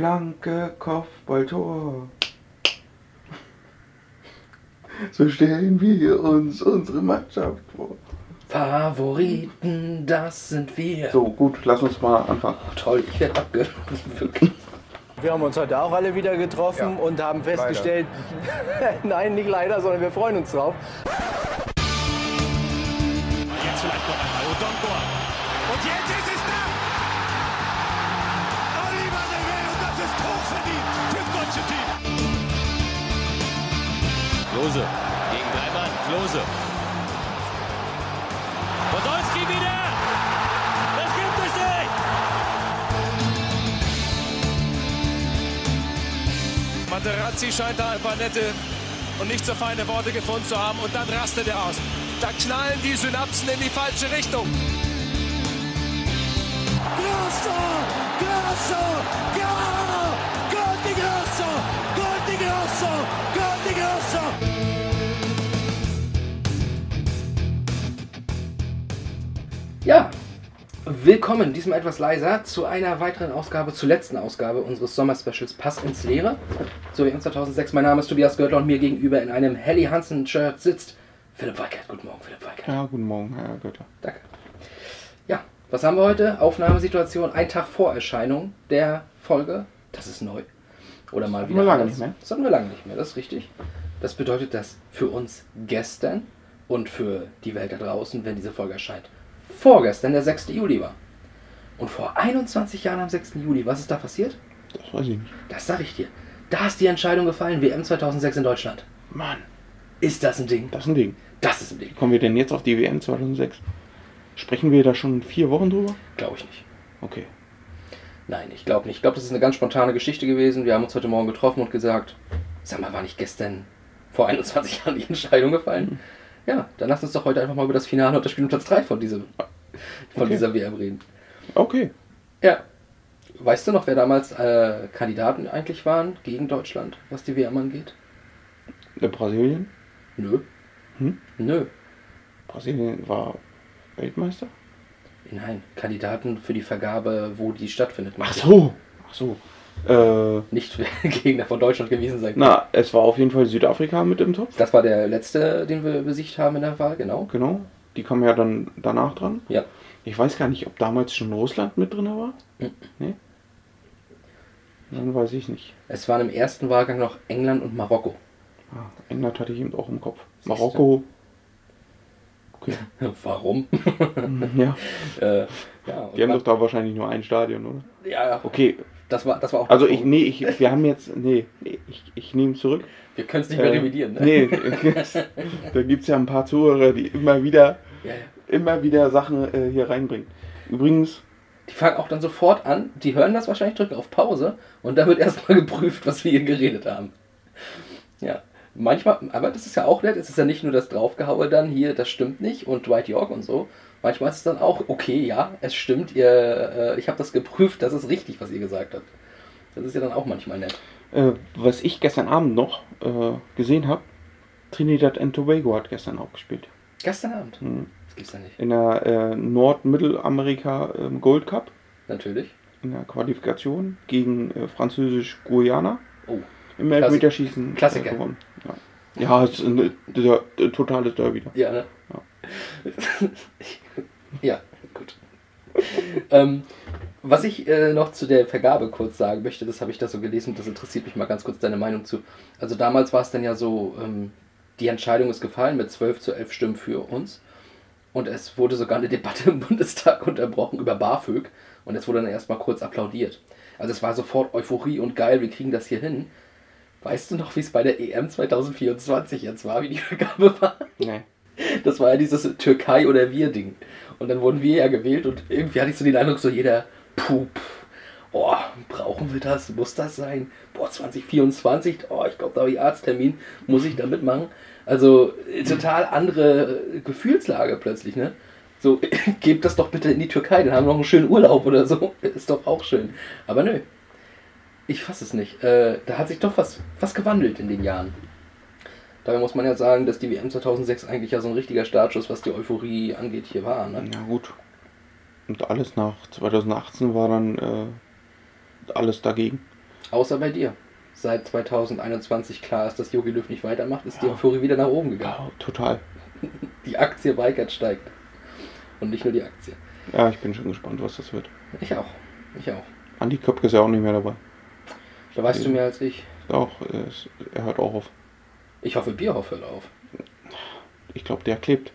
Flanke, Kopfballtor. So stellen wir uns unsere Mannschaft vor. Favoriten, das sind wir. So, gut, lass uns mal anfangen. Toll, ich werde abgewürgt. Wir haben uns heute auch alle wieder getroffen Ja, und haben festgestellt, nein, nicht leider, sondern wir freuen uns drauf. Klose gegen drei Mann. Klose. Podolski wieder! Das gibt es nicht! Materazzi scheint da ein paar nette und nicht so feine Worte gefunden zu haben und dann rastet er aus. Da knallen die Synapsen in die falsche Richtung. Grosso! Grosso! Ja! Willkommen, diesmal etwas leiser, zu einer weiteren Ausgabe, zur letzten Ausgabe unseres Sommerspecials Pass ins Leere. So wie 2006. Mein Name ist Tobias Görtler und mir gegenüber in einem Helly Hansen-Shirt sitzt Philipp Weikert. Guten Morgen, Philipp Weikert. Ja, guten Morgen, Herr Götter. Danke. Ja, was haben wir heute? Aufnahmesituation, ein Tag vor Erscheinung der Folge. Das ist neu. Oder mal hatten wieder. wir lange anders. nicht mehr. Das hatten wir lange nicht mehr, das ist richtig. Das bedeutet, dass für uns gestern und für die Welt da draußen, wenn diese Folge erscheint, vorgestern der 6. Juli war. Und vor 21 Jahren am 6. Juli, was ist da passiert? Das weiß ich nicht. Das sag ich dir. Da ist die Entscheidung gefallen, WM 2006 in Deutschland. Mann, Ist das ein Ding? das ist ein Ding. Das ist ein Ding. Kommen wir denn jetzt auf die WM 2006? Sprechen wir da schon vier Wochen drüber? Glaube ich nicht. Okay. Nein, ich glaube nicht. Ich glaube, das ist eine ganz spontane Geschichte gewesen. Wir haben uns heute Morgen getroffen und gesagt, sag mal, war nicht gestern vor 21 Jahren die Entscheidung gefallen? Ja, dann lass uns doch heute einfach mal über das Finale und das Spiel um Platz 3 von, diesem, von Okay. dieser WM reden. Okay. Ja. Weißt du noch, wer damals äh, Kandidaten eigentlich waren gegen Deutschland, was die WM angeht? Der Brasilien? Nö. Hm? Nö. Brasilien war Weltmeister? Nein, Kandidaten für die Vergabe, wo die stattfindet. Ach so. Ach so. Äh, Nicht Gegner von Deutschland gewesen sein. na, es war auf jeden Fall Südafrika mit im Topf. Das war der letzte, den wir besiegt haben in der Wahl, genau. Genau. Die kamen ja dann danach dran. Ja. Ich weiß gar nicht, ob damals schon Russland mit drin war. Mhm. Nee? Dann weiß ich nicht. Es waren im ersten Wahlgang noch England und Marokko. Ah, England hatte ich eben auch im Kopf. Marokko. Okay. Warum? ja. äh, ja, Die haben doch da wahrscheinlich nur ein Stadion, oder? ja, ja, Okay. Das war, das war auch. Also ich, nee, ich, wir haben jetzt, nee, ich, ich nehme zurück. Wir können es nicht mehr Äh, revidieren. Ne? Nee, da gibt es ja ein paar Zuhörer, die immer wieder, Ja, ja. immer wieder Sachen äh, hier reinbringen. Übrigens, Die fangen auch dann sofort an, die hören das wahrscheinlich, drücken auf Pause und dann wird erstmal geprüft, was wir hier geredet haben. Ja. Manchmal, aber das ist ja auch nett, es ist ja nicht nur das Draufgehaue dann, hier, das stimmt nicht und Dwight York und so. Manchmal ist es dann auch, okay, ja, es stimmt, ihr, äh, ich habe das geprüft, das ist richtig, was ihr gesagt habt. Das ist ja dann auch manchmal nett. äh, was ich gestern Abend noch äh, gesehen habe, Trinidad and Tobago hat gestern auch gespielt. Gestern Abend. Mhm. Das gibt's ja nicht. In der äh, Nord-Mittelamerika ähm, Gold Cup, Natürlich. in der Qualifikation gegen äh, Französisch-Guyana. Oh, Im Elfmeterschießen äh, Klassiker. gewonnen. Ja, ja es ist ein der, der, totales Derby. ja, ne? Ja, gut. ähm, was ich äh, noch zu der Vergabe kurz sagen möchte, das habe ich da so gelesen, das interessiert mich mal ganz kurz deine Meinung zu. Also damals war es dann ja so, ähm, die Entscheidung ist gefallen mit 12 zu 11 Stimmen für uns. Und es wurde sogar eine Debatte im Bundestag unterbrochen über BAföG. Und es wurde dann erstmal kurz applaudiert. Also es war sofort Euphorie und geil, wir kriegen das hier hin. Weißt du noch, wie es bei der EM 2024 jetzt war, wie die Vergabe war? Nee. Das war ja dieses Türkei- oder Wir-Ding. Und dann wurden wir ja gewählt und irgendwie hatte ich so den Eindruck, so jeder, puh, pff, oh, brauchen wir das? Muss das sein? Boah, 2024, oh, ich glaube, da habe ich Arzttermin, muss ich da mitmachen? Also, äh, total andere Gefühlslage plötzlich, ne? So, gebt das doch bitte in die Türkei, dann haben wir noch einen schönen Urlaub oder so. Ist doch auch schön. Aber nö. Ich fasse es nicht. Äh, da hat sich doch was, was gewandelt in den Jahren. Dabei muss man ja sagen, dass die WM 2006 eigentlich ja so ein richtiger Startschuss, was die Euphorie angeht, hier war. Ne? Ja gut. Und alles nach 2018 war dann äh, alles dagegen. Außer bei dir. Seit 2021 klar ist, dass Jogi Löw nicht weitermacht, ist die Ja. Euphorie wieder nach oben gegangen. Ja, total. Die Aktie Weikert steigt. Und nicht nur die Aktie. Ja, ich bin schon gespannt, was das wird. Ich auch. Ich auch. Andi Köpke ist ja auch nicht mehr dabei. Da weißt du mehr als ich. Auch, ist, er hört auch auf. Ich hoffe, Bierhoff hört auf. Ich glaube, der klebt.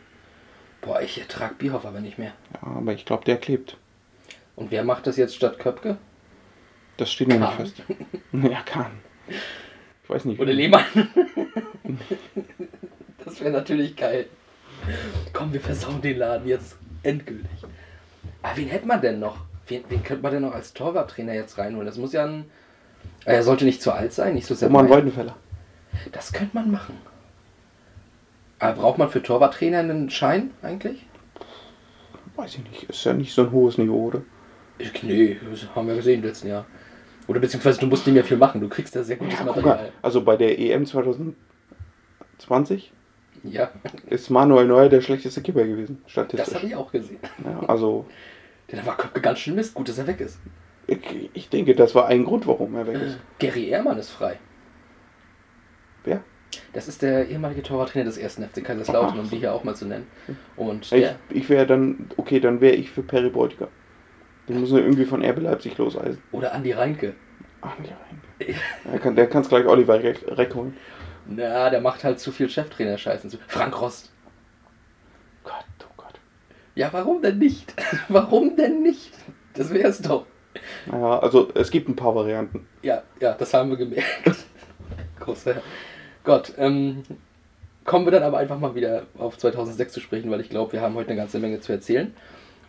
Boah, ich ertrag Bierhoff aber nicht mehr. Ja, aber ich glaube, der klebt. Und wer macht das jetzt statt Köpke? Das steht noch nicht fest. Ja, kann. Ich weiß nicht. Oder Lehmann? das wäre natürlich geil. Komm, wir versauen den Laden jetzt endgültig. Aber wen hätte man denn noch? Wen, wen könnte man denn noch als Torwarttrainer jetzt reinholen? Das muss ja ein. Er sollte nicht zu alt sein, nicht so sehr. Roman Weidenfeller. Das könnte man machen. Aber braucht man für Torwarttrainer einen Schein eigentlich? Weiß ich nicht. Ist ja nicht so ein hohes Niveau, oder? Ich, nee, das haben wir gesehen im letzten Jahr. Oder beziehungsweise du musst nicht mehr viel machen, du kriegst da sehr gutes Ja, Material. mal. Also bei der EM 2020 Ja, ist Manuel Neuer der schlechteste Keeper gewesen, das statistisch. habe ich auch gesehen. Ja, also da war ganz schön Mist, gut, dass er weg ist. ich, ich denke, das war ein Grund, warum er weg ist. Gary Ehrmann ist frei. Wer? Das ist der ehemalige Torwarttrainer des ersten FC Kaiserslautern, um die hier auch mal zu nennen. Und Ich, ich wäre dann, okay, dann wäre ich für Perry Beutiger. Den müssen wir irgendwie von RB Leipzig loseisen. oder Andi Reinke. Ach, nee, rein. Der kann der kann's gleich Oliver Reck, holen. Na, der macht halt zu viel Cheftrainer-Scheißen. zu- Frank Rost. Gott, oh Gott. Ja, warum denn nicht? warum denn nicht? Das wär's doch. Naja, also es gibt ein paar Varianten. Ja, ja, das haben wir gemerkt. Großer Gott. Ähm, kommen wir dann aber einfach mal wieder auf 2006 zu sprechen, weil ich glaube, wir haben heute eine ganze Menge zu erzählen.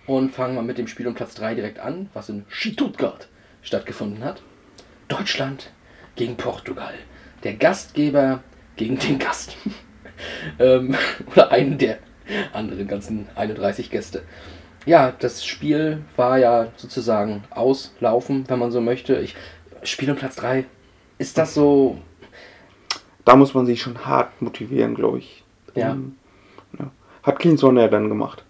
Und fangen mal mit dem Spiel um Platz 3 direkt an, was in Stuttgart stattgefunden hat. Deutschland gegen Portugal. Der Gastgeber gegen den Gast. ähm, oder einen der anderen ganzen 31 Gäste. Ja, das Spiel war ja sozusagen auslaufen, wenn man so möchte. Ich, Spiel um Platz 3. Ist das so. Da muss man sich schon hart motivieren, glaube ich. Ja. Ähm, ja. Hat Klinsmann ja dann gemacht.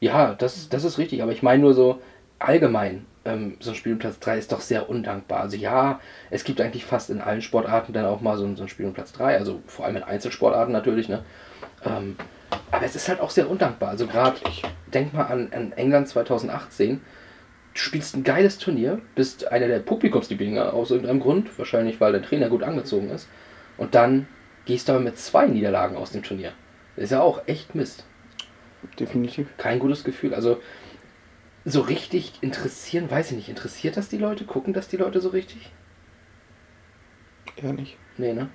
Ja, das, das ist richtig, aber ich meine nur so allgemein. Ähm, so ein Spiel um Platz 3 ist doch sehr undankbar. Also ja, es gibt eigentlich fast in allen Sportarten dann auch mal so ein, so ein Spiel um Platz 3, also vor allem in Einzelsportarten natürlich, ne? Ähm, aber es ist halt auch sehr undankbar. Also gerade, denk mal an, an England 2018. Du spielst ein geiles Turnier, bist einer der Publikumslieblinge aus irgendeinem Grund, wahrscheinlich weil der Trainer gut angezogen ist. Und dann gehst du aber mit zwei Niederlagen aus dem Turnier. Ist ja auch echt Mist Definitiv. kein gutes Gefühl. Also so richtig interessieren, weiß ich nicht, interessiert das die Leute? Gucken das die Leute so richtig? Eher nicht. Nee, ne?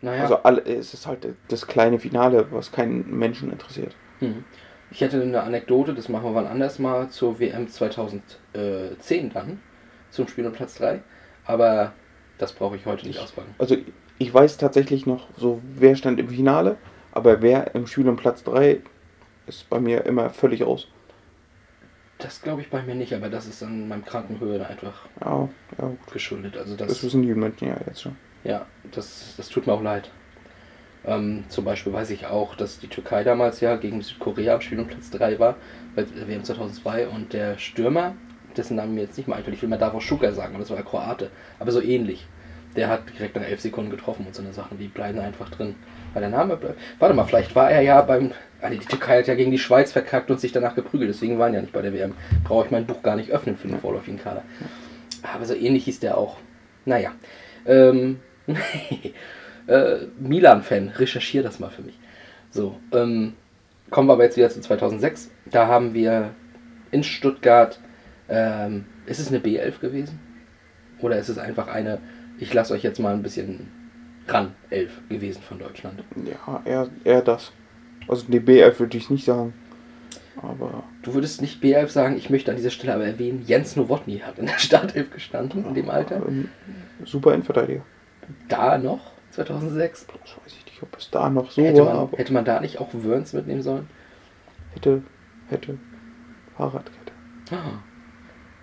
Naja, Also alle, es ist halt das kleine Finale, was keinen Menschen interessiert. hm. ich hätte eine Anekdote, das machen wir wann anders mal, zur WM 2010 dann, zum Spiel um Platz 3. Aber das brauche ich heute nicht auspacken. Also ich weiß tatsächlich noch so, wer stand im Finale, aber wer im Spiel um Platz 3 ist bei mir immer völlig aus. Das glaube ich bei mir nicht, aber das ist an meinem Krankenhöhe einfach Ja, ja, gut. geschuldet. Also Das das, wissen die Menschen ja jetzt schon. Ja, das, das tut mir auch leid. Ähm, zum Beispiel weiß ich auch, dass die Türkei damals ja gegen Südkorea am Spiel um Platz 3 war, bei WM 2002 und der Stürmer, dessen Namen mir jetzt nicht mal einfällt, ich will mal Davos Schuka sagen, aber das war ja Kroate, aber so ähnlich. Der hat direkt nach 11 Sekunden getroffen und so eine Sachen, die bleiben einfach drin. Weil der Name bleibt. Warte mal, vielleicht war er ja beim. Nee, die Türkei hat ja gegen die Schweiz verkackt und sich danach geprügelt, deswegen waren ja nicht bei der WM. Brauche ich mein Buch gar nicht öffnen für den vorläufigen Kader. Aber so ähnlich hieß der auch. Naja. Ähm, äh, Milan-Fan, recherchiere das mal für mich. So, ähm, kommen wir aber jetzt wieder zu 2006. Da haben wir in Stuttgart, ähm, ist es eine B11 gewesen? Oder ist es einfach eine, ich lasse euch jetzt mal ein bisschen ran, 11 gewesen von Deutschland? Ja, eher, eher das. Also die B11 würde ich nicht sagen. Aber Du würdest nicht B11 sagen, ich möchte an dieser Stelle aber erwähnen, Jens Nowotny hat in der Startelf gestanden in dem Alter. ähm, super Innenverteidiger. Da noch, 2006. Das weiß ich nicht, ob es da noch so Hätte war, man, aber hätte man da nicht auch Wörns mitnehmen sollen? hätte, hätte Fahrradkette. Ah.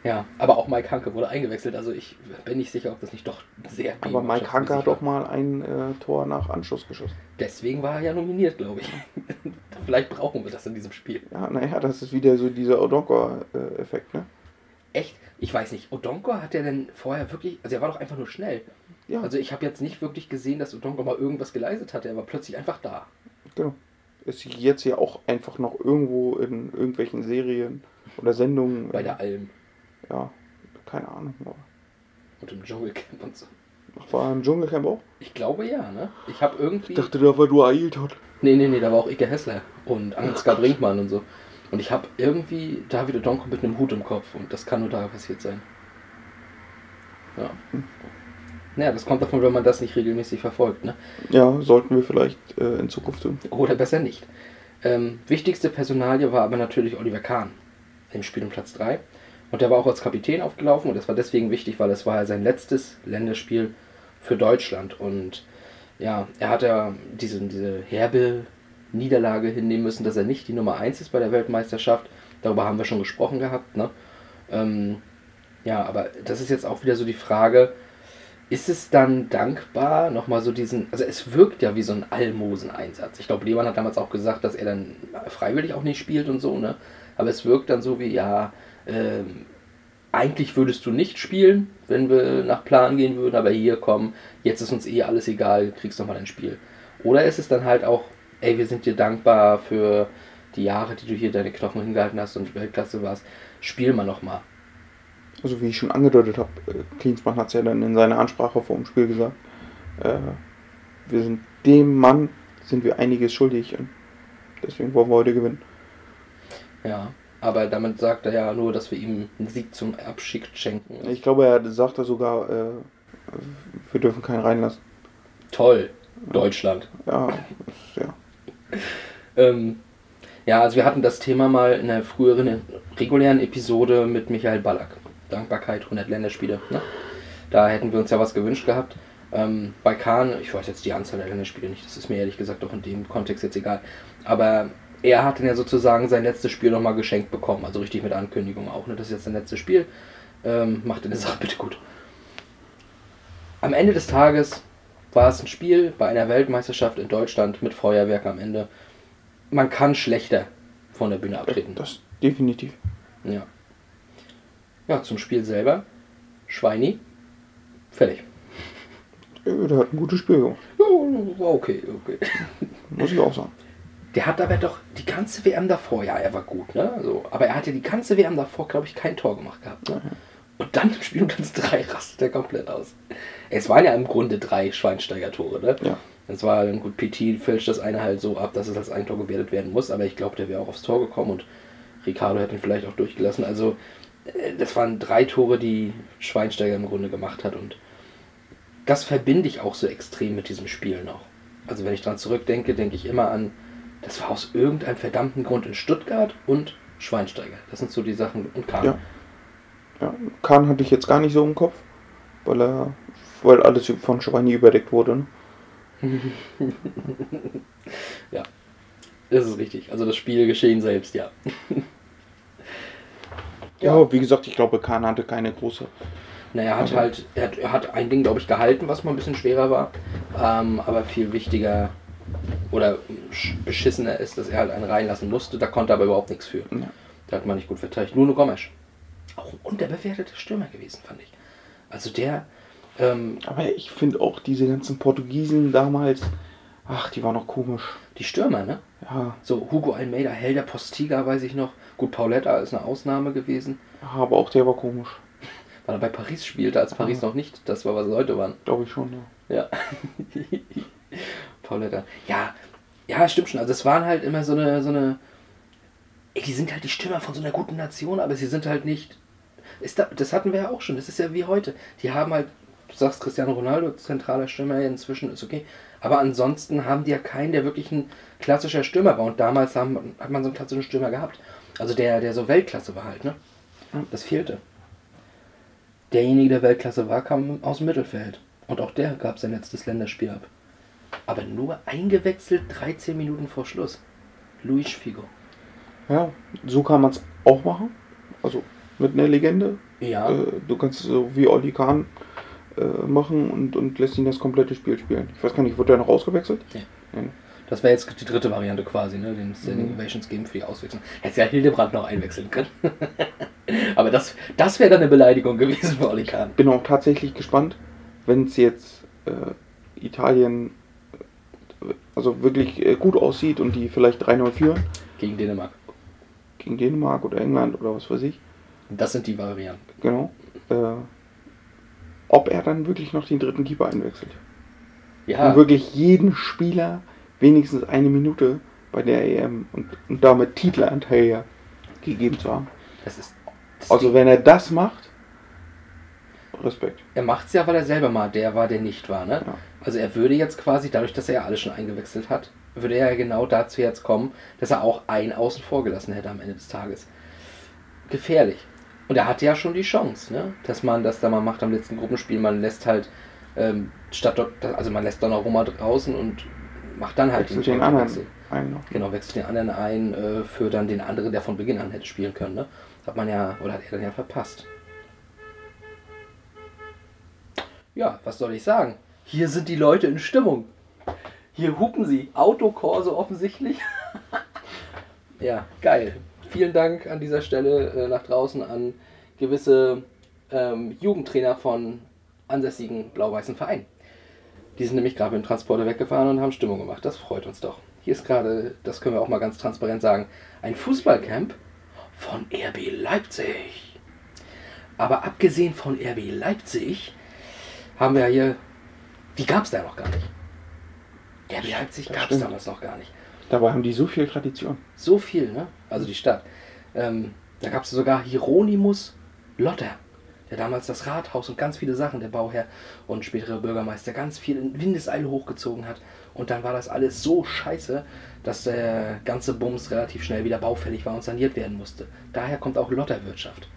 Ja, aber auch Mike Hanke wurde eingewechselt, also ich bin nicht sicher, ob das nicht doch sehr Aber Mike Hanke hat auch mal ein äh, Tor nach Anschluss geschossen. Deswegen war er ja nominiert, glaube ich. Vielleicht brauchen wir das in diesem Spiel. Ja, naja, das ist wieder so dieser Odonkor-Effekt, ne? Echt? Ich weiß nicht, Odonko hat er denn vorher wirklich, also er war doch einfach nur schnell. Ja, Also ich habe jetzt nicht wirklich gesehen, dass Odonko mal irgendwas geleistet hatte. Er war plötzlich einfach da. genau. Ist jetzt ja auch einfach noch irgendwo in irgendwelchen Serien oder Sendungen. Bei äh, der Alm Ja, keine Ahnung. aber- und im Dschungelcamp und so. Ach, war im Dschungelcamp auch? Ich glaube ja, ne? Ich habe irgendwie. Ich dachte, da war nur Ailt hat. Nee, nee, nee, da war auch Ike Hessler und Ansgar Brinkmann und so. Und ich habe irgendwie David Odonko mit einem Hut im Kopf und das kann nur da passiert sein. Ja. Naja, das kommt davon, wenn man das nicht regelmäßig verfolgt, ne? Ja, sollten wir vielleicht äh, in Zukunft tun. Oder besser nicht. Ähm, wichtigste Personalie war aber natürlich Oliver Kahn im Spiel um Platz 3. Und der war auch als Kapitän aufgelaufen und das war deswegen wichtig, weil es war ja sein letztes Länderspiel für Deutschland. Und ja, er hat ja diese, diese herbe Niederlage hinnehmen müssen, dass er nicht die Nummer 1 ist bei der Weltmeisterschaft. Darüber haben wir schon gesprochen gehabt. Ne? Ähm, ja, aber das ist jetzt auch wieder so die Frage, ist es dann dankbar, nochmal so diesen, also es wirkt ja wie so ein Almosen-Einsatz. Ich glaube, Lehmann hat damals auch gesagt, dass er dann freiwillig auch nicht spielt und so, ne? Aber es wirkt dann so wie, ja, ähm, eigentlich würdest du nicht spielen, wenn wir nach Plan gehen würden, aber hier komm, jetzt ist uns eh alles egal, kriegst nochmal dein Spiel. Oder ist es dann halt auch, ey, wir sind dir dankbar für die Jahre, die du hier deine Knochen hingehalten hast und Weltklasse warst, spiel mal nochmal. Also wie ich schon angedeutet habe, äh, Klinsmann hat es ja dann in seiner Ansprache vor dem Spiel gesagt, äh, wir sind dem Mann, sind wir einiges schuldig und deswegen wollen wir heute gewinnen. Ja, aber damit sagt er ja nur, dass wir ihm einen Sieg zum Abschied schenken. Ich glaube, er sagte sogar, äh, wir dürfen keinen reinlassen. Toll, Deutschland. Ja, ja. Ähm, ja, also wir hatten das Thema mal in einer früheren regulären Episode mit Michael Ballack. Dankbarkeit, 100 Länderspiele. Ne? Da hätten wir uns ja was gewünscht gehabt. Ähm, bei Kahn, ich weiß jetzt die Anzahl der Länderspiele nicht, das ist mir ehrlich gesagt auch in dem Kontext jetzt egal. Aber er hat dann ja sozusagen sein letztes Spiel nochmal geschenkt bekommen, also richtig mit Ankündigung auch. Ne? Das ist jetzt sein letztes Spiel. Ähm, macht deine Sache bitte gut. Am Ende des Tages war es ein Spiel bei einer Weltmeisterschaft in Deutschland mit Feuerwerk am Ende. Man kann schlechter von der Bühne abtreten. Das definitiv. Ja. Ja, zum Spiel selber. Schweini. Fertig. Der hat ein gutes Spiel gemacht, Ja, okay, okay. muss ich auch sagen. Der hat aber doch die ganze WM davor, ja, er war gut, ne? Also, aber er hat ja die ganze WM davor, glaube ich, kein Tor gemacht gehabt, ne? Und dann im Spiel um Platz 3 rastet er komplett aus. Es waren ja im Grunde drei Schweinsteiger-Tore, ne? Ja. Das war dann gut, PT fälscht das eine halt so ab, dass es als Eigentor gewertet werden muss, aber ich glaube, der wäre auch aufs Tor gekommen und Ricardo hätte ihn vielleicht auch durchgelassen. Also, äh, das waren drei Tore, die Schweinsteiger im Grunde gemacht hat und das verbinde ich auch so extrem mit diesem Spiel noch. Also, wenn ich dran zurückdenke, denke ich immer an, das war aus irgendeinem verdammten Grund in Stuttgart und Schweinsteiger. Das sind so die Sachen und Kahn. Ja. Ja, Kahn hatte ich jetzt gar nicht so im Kopf, weil er, weil alles von Schweini überdeckt wurde. Ne? Ja, das ist richtig. Also das Spielgeschehen selbst, ja. Ja, wie gesagt, ich glaube, Kahn hatte keine große. Naja, er hat Also- halt, er hat, er hat ein Ding, glaube ich, gehalten, was mal ein bisschen schwerer war. Ähm, aber viel wichtiger oder sch- beschissener ist, dass er halt einen reinlassen musste. Da konnte er aber überhaupt nichts für. Ja. Da hat man nicht gut verteidigt. Nuno Gomes. Auch ein unterbewerteter Stürmer gewesen, fand ich. Also der, ähm, Aber ich finde auch diese ganzen Portugiesen damals, ach, die waren noch komisch. die Stürmer, ne? Ja, So Hugo Almeida, Helder Postiga, weiß ich noch. Gut, Pauletta ist eine Ausnahme gewesen. aber auch der war komisch. Weil er bei Paris spielte, als Paris noch nicht das war, was sie heute waren. Glaube ich schon, ja. Ja. Pauletta. Ja, ja, stimmt schon. Also es waren halt immer so eine, so eine. Ey, die sind halt die Stürmer von so einer guten Nation, aber sie sind halt nicht. Ist da, das hatten wir ja auch schon. Das ist ja wie heute. Die haben halt, du sagst Cristiano Ronaldo, zentraler Stürmer inzwischen ist okay. Aber ansonsten haben die ja keinen, der wirklich ein klassischer Stürmer war. Und damals haben, hat man so einen klassischen Stürmer gehabt. Also der, der so Weltklasse war halt, ne? Das fehlte. Derjenige, der Weltklasse war, kam aus dem Mittelfeld. Und auch der gab sein letztes Länderspiel ab. Aber nur eingewechselt 13 Minuten vor Schluss. Luis Figo. Ja, so kann man es auch machen. Also mit einer Legende. Ja. Äh, du kannst es so wie Oli Kahn äh, machen und, und lässt ihn das komplette Spiel spielen. Ich weiß gar nicht, wurde er noch ausgewechselt? Nee. Nee. Das wäre jetzt die dritte Variante quasi, ne? Den Standing Mhm. Ovations geben für die Auswechslung. Hätte ja Hildebrand noch einwechseln können. Aber das, das wäre dann eine Beleidigung gewesen für Oli Kahn. Bin auch tatsächlich gespannt, wenn es jetzt äh, Italien also wirklich äh, gut aussieht und die vielleicht 3-0 führen Gegen Dänemark. gegen Dänemark oder England oder was weiß ich. Das sind die Varianten. Genau. Äh, ob er dann wirklich noch den dritten Keeper einwechselt. Ja, Um wirklich jeden Spieler wenigstens eine Minute bei der EM und, und damit Titelanteil ja gegeben zu haben. das ist. Das Also wenn er das macht, Respekt. er macht es ja, weil er selber mal der war, der nicht war. Ne? Ja. Also er würde jetzt quasi, dadurch, dass er ja alle schon eingewechselt hat, würde er ja genau dazu jetzt kommen, dass er auch einen außen vor gelassen hätte am Ende des Tages. Gefährlich. Und er hatte ja schon die Chance, ne? dass man das da mal macht am letzten Gruppenspiel. Man lässt halt ähm, statt also man lässt Donnarumma draußen und macht dann halt Wechselt den anderen Wechsel. ein noch. Genau, wechselt den anderen ein äh, für dann den anderen, der von Beginn an hätte spielen können. Ne? Hat man ja, oder hat er dann ja verpasst. Ja, was soll ich sagen? Hier sind die Leute in Stimmung. Hier hupen sie. Autokorso offensichtlich. ja, geil. Vielen Dank an dieser Stelle äh, nach draußen an gewisse ähm, Jugendtrainer von ansässigen blau-weißen Vereinen. Die sind nämlich gerade mit dem Transporter weggefahren und haben Stimmung gemacht. Das freut uns doch. Hier ist gerade, das können wir auch mal ganz transparent sagen, ein Fußballcamp von RB Leipzig. Aber abgesehen von RB Leipzig haben wir ja hier, die gab es da noch gar nicht. RB Leipzig gab es damals noch gar nicht. Dabei haben die so viel Tradition. So viel, ne? Also die Stadt. Ähm, da gab es sogar Hieronymus Lotter, der damals das Rathaus und ganz viele Sachen, der Bauherr und spätere Bürgermeister, ganz viel in Windeseile hochgezogen hat. Und dann war das alles so scheiße, dass der ganze Bums relativ schnell wieder baufällig war und saniert werden musste. Daher kommt auch Lotterwirtschaft.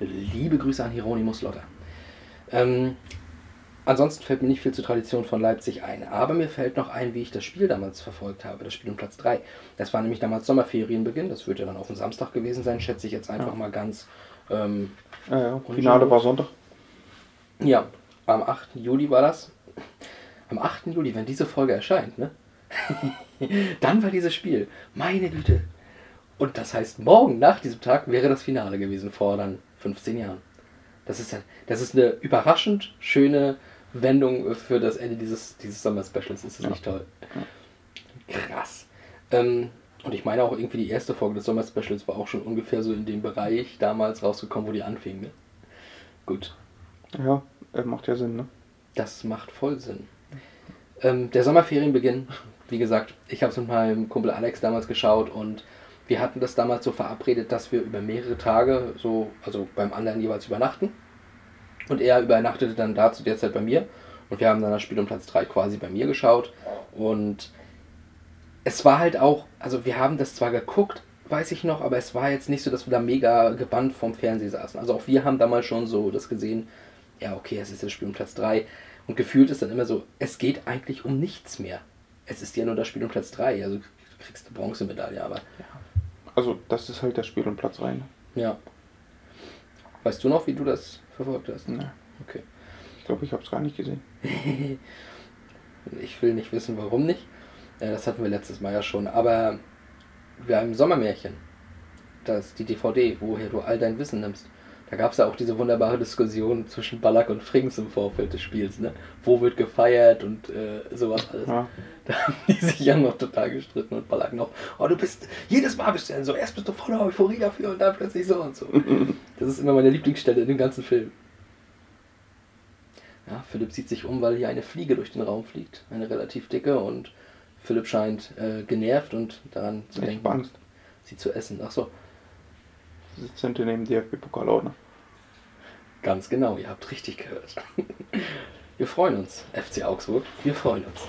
Liebe Grüße an Hieronymus Lotter. Ähm, ansonsten fällt mir nicht viel zur Tradition von Leipzig ein. Aber mir fällt noch ein, wie ich das Spiel damals verfolgt habe. Das Spiel um Platz 3. Das war nämlich damals Sommerferienbeginn. Das wird ja dann auf dem Samstag gewesen sein, schätze ich jetzt einfach Ja. mal ganz. Ähm, Ja, ja. Finale war Sonntag. ja, am 8. Juli war das. Am 8. Juli, wenn diese Folge erscheint, ne? dann war dieses Spiel. Meine Güte. Und das heißt, morgen nach diesem Tag wäre das Finale gewesen, vor dann 15 Jahren. Das ist, ein- das ist eine überraschend schöne Wendung für das Ende dieses, dieses Sommer-Specials. Ist das Ja. nicht toll? Krass. Ähm, und ich meine auch irgendwie die erste Folge des Sommer-Specials war auch schon ungefähr so in dem Bereich damals rausgekommen, wo die anfing. Ne? Gut. Ja, äh, macht ja Sinn, ne? Das macht voll Sinn. Ähm, der Sommerferienbeginn, wie gesagt, ich habe es mit meinem Kumpel Alex damals geschaut und wir hatten das damals so verabredet, dass wir über mehrere Tage so, also beim anderen jeweils übernachten. Und er übernachtete dann da zu der Zeit bei mir. Und wir haben dann das Spiel um Platz 3 quasi bei mir geschaut. Und es war halt auch, also wir haben das zwar geguckt, weiß ich noch, aber es war jetzt nicht so, dass wir da mega gebannt vorm Fernseher saßen. Also auch wir haben damals schon so das gesehen, ja, okay, es ist das Spiel um Platz 3. Und gefühlt ist dann immer so, es geht eigentlich um nichts mehr. Es ist ja nur das Spiel um Platz 3. Also du kriegst eine Bronzemedaille, aber Also, das ist halt das Spiel um Platz rein. ja. Weißt du noch, wie du das verfolgt hast? Ne, Okay. ich glaube, ich habe es gar nicht gesehen. Ich will nicht wissen, warum nicht. Äh, Das hatten wir letztes Mal ja schon. Aber wir haben Sommermärchen. Das ist die DVD, woher du all dein Wissen nimmst. Da gab es ja auch diese wunderbare Diskussion zwischen Ballack und Frings im Vorfeld des Spiels. Ne? Wo wird gefeiert und äh, sowas alles. Ja, Da haben die sich ja noch total gestritten und Ballack noch, oh du bist, jedes Mal bist du dann so, erst bist du voller Euphorie dafür und dann plötzlich so und so. Das ist immer meine Lieblingsstelle in dem ganzen Film. Ja, Philipp sieht sich um, weil hier eine Fliege durch den Raum fliegt. Eine relativ dicke und Philipp scheint äh, genervt und daran zu ich denken, sie zu essen. Ach so, Sitzt hinter dem DFB-Pokalordner. ganz genau, ihr habt richtig gehört. Wir freuen uns, FC Augsburg, wir freuen uns.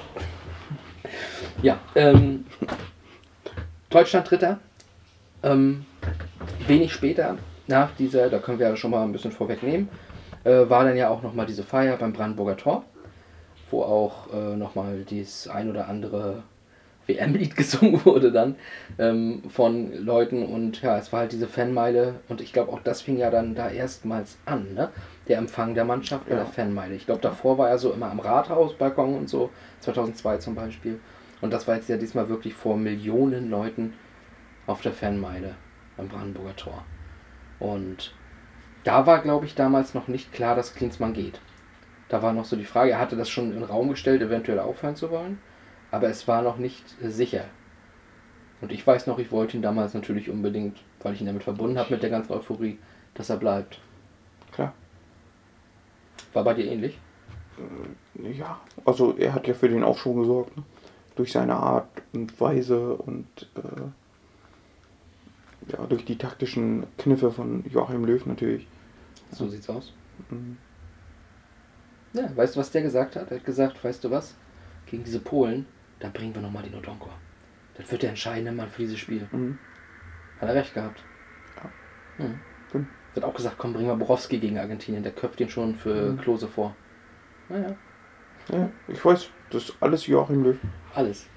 Ja, ähm, Deutschland Dritter. Ähm, wenig später, nach dieser, da können wir ja schon mal ein bisschen vorwegnehmen, äh, war dann ja auch nochmal diese Feier beim Brandenburger Tor, wo auch äh, nochmal dieses ein oder andere WM-Lied gesungen wurde dann ähm, von Leuten und ja, es war halt diese Fanmeile und ich glaube auch das fing ja dann da erstmals an, ne? Der Empfang der Mannschaft bei Ja. der Fanmeile. Ich glaube davor war er so immer am Rathaus, Balkon und so, 2002 zum Beispiel. Und das war jetzt ja diesmal wirklich vor Millionen Leuten auf der Fanmeile am Brandenburger Tor. Und da war, glaube ich, damals noch nicht klar, dass Klinsmann geht. Da war noch so die Frage, er hatte das schon in den Raum gestellt, eventuell aufhören zu wollen, aber es war noch nicht äh, sicher. Und ich weiß noch, ich wollte ihn damals natürlich unbedingt, weil ich ihn damit verbunden habe mit der ganzen Euphorie, dass er bleibt. Klar. War bei dir ähnlich? Ja, also er hat ja für den Aufschwung gesorgt. Ne? Durch seine Art und Weise und äh, ja, durch die taktischen Kniffe von Joachim Löw natürlich. So sieht's aus. Mhm. Ja, weißt du, was der gesagt hat? Er hat gesagt, weißt du was? Gegen diese Polen, da bringen wir nochmal den Odonko. Das wird der entscheidende Mann für dieses Spiel. Mhm. Hat er recht gehabt. Ja. Mhm. Stimmt. Wird auch gesagt, komm, bring mal Borowski gegen Argentinien. Der köpft ihn schon für Mhm. Klose vor. Naja, Ja, ich weiß, das ist alles Joachim Löw. alles.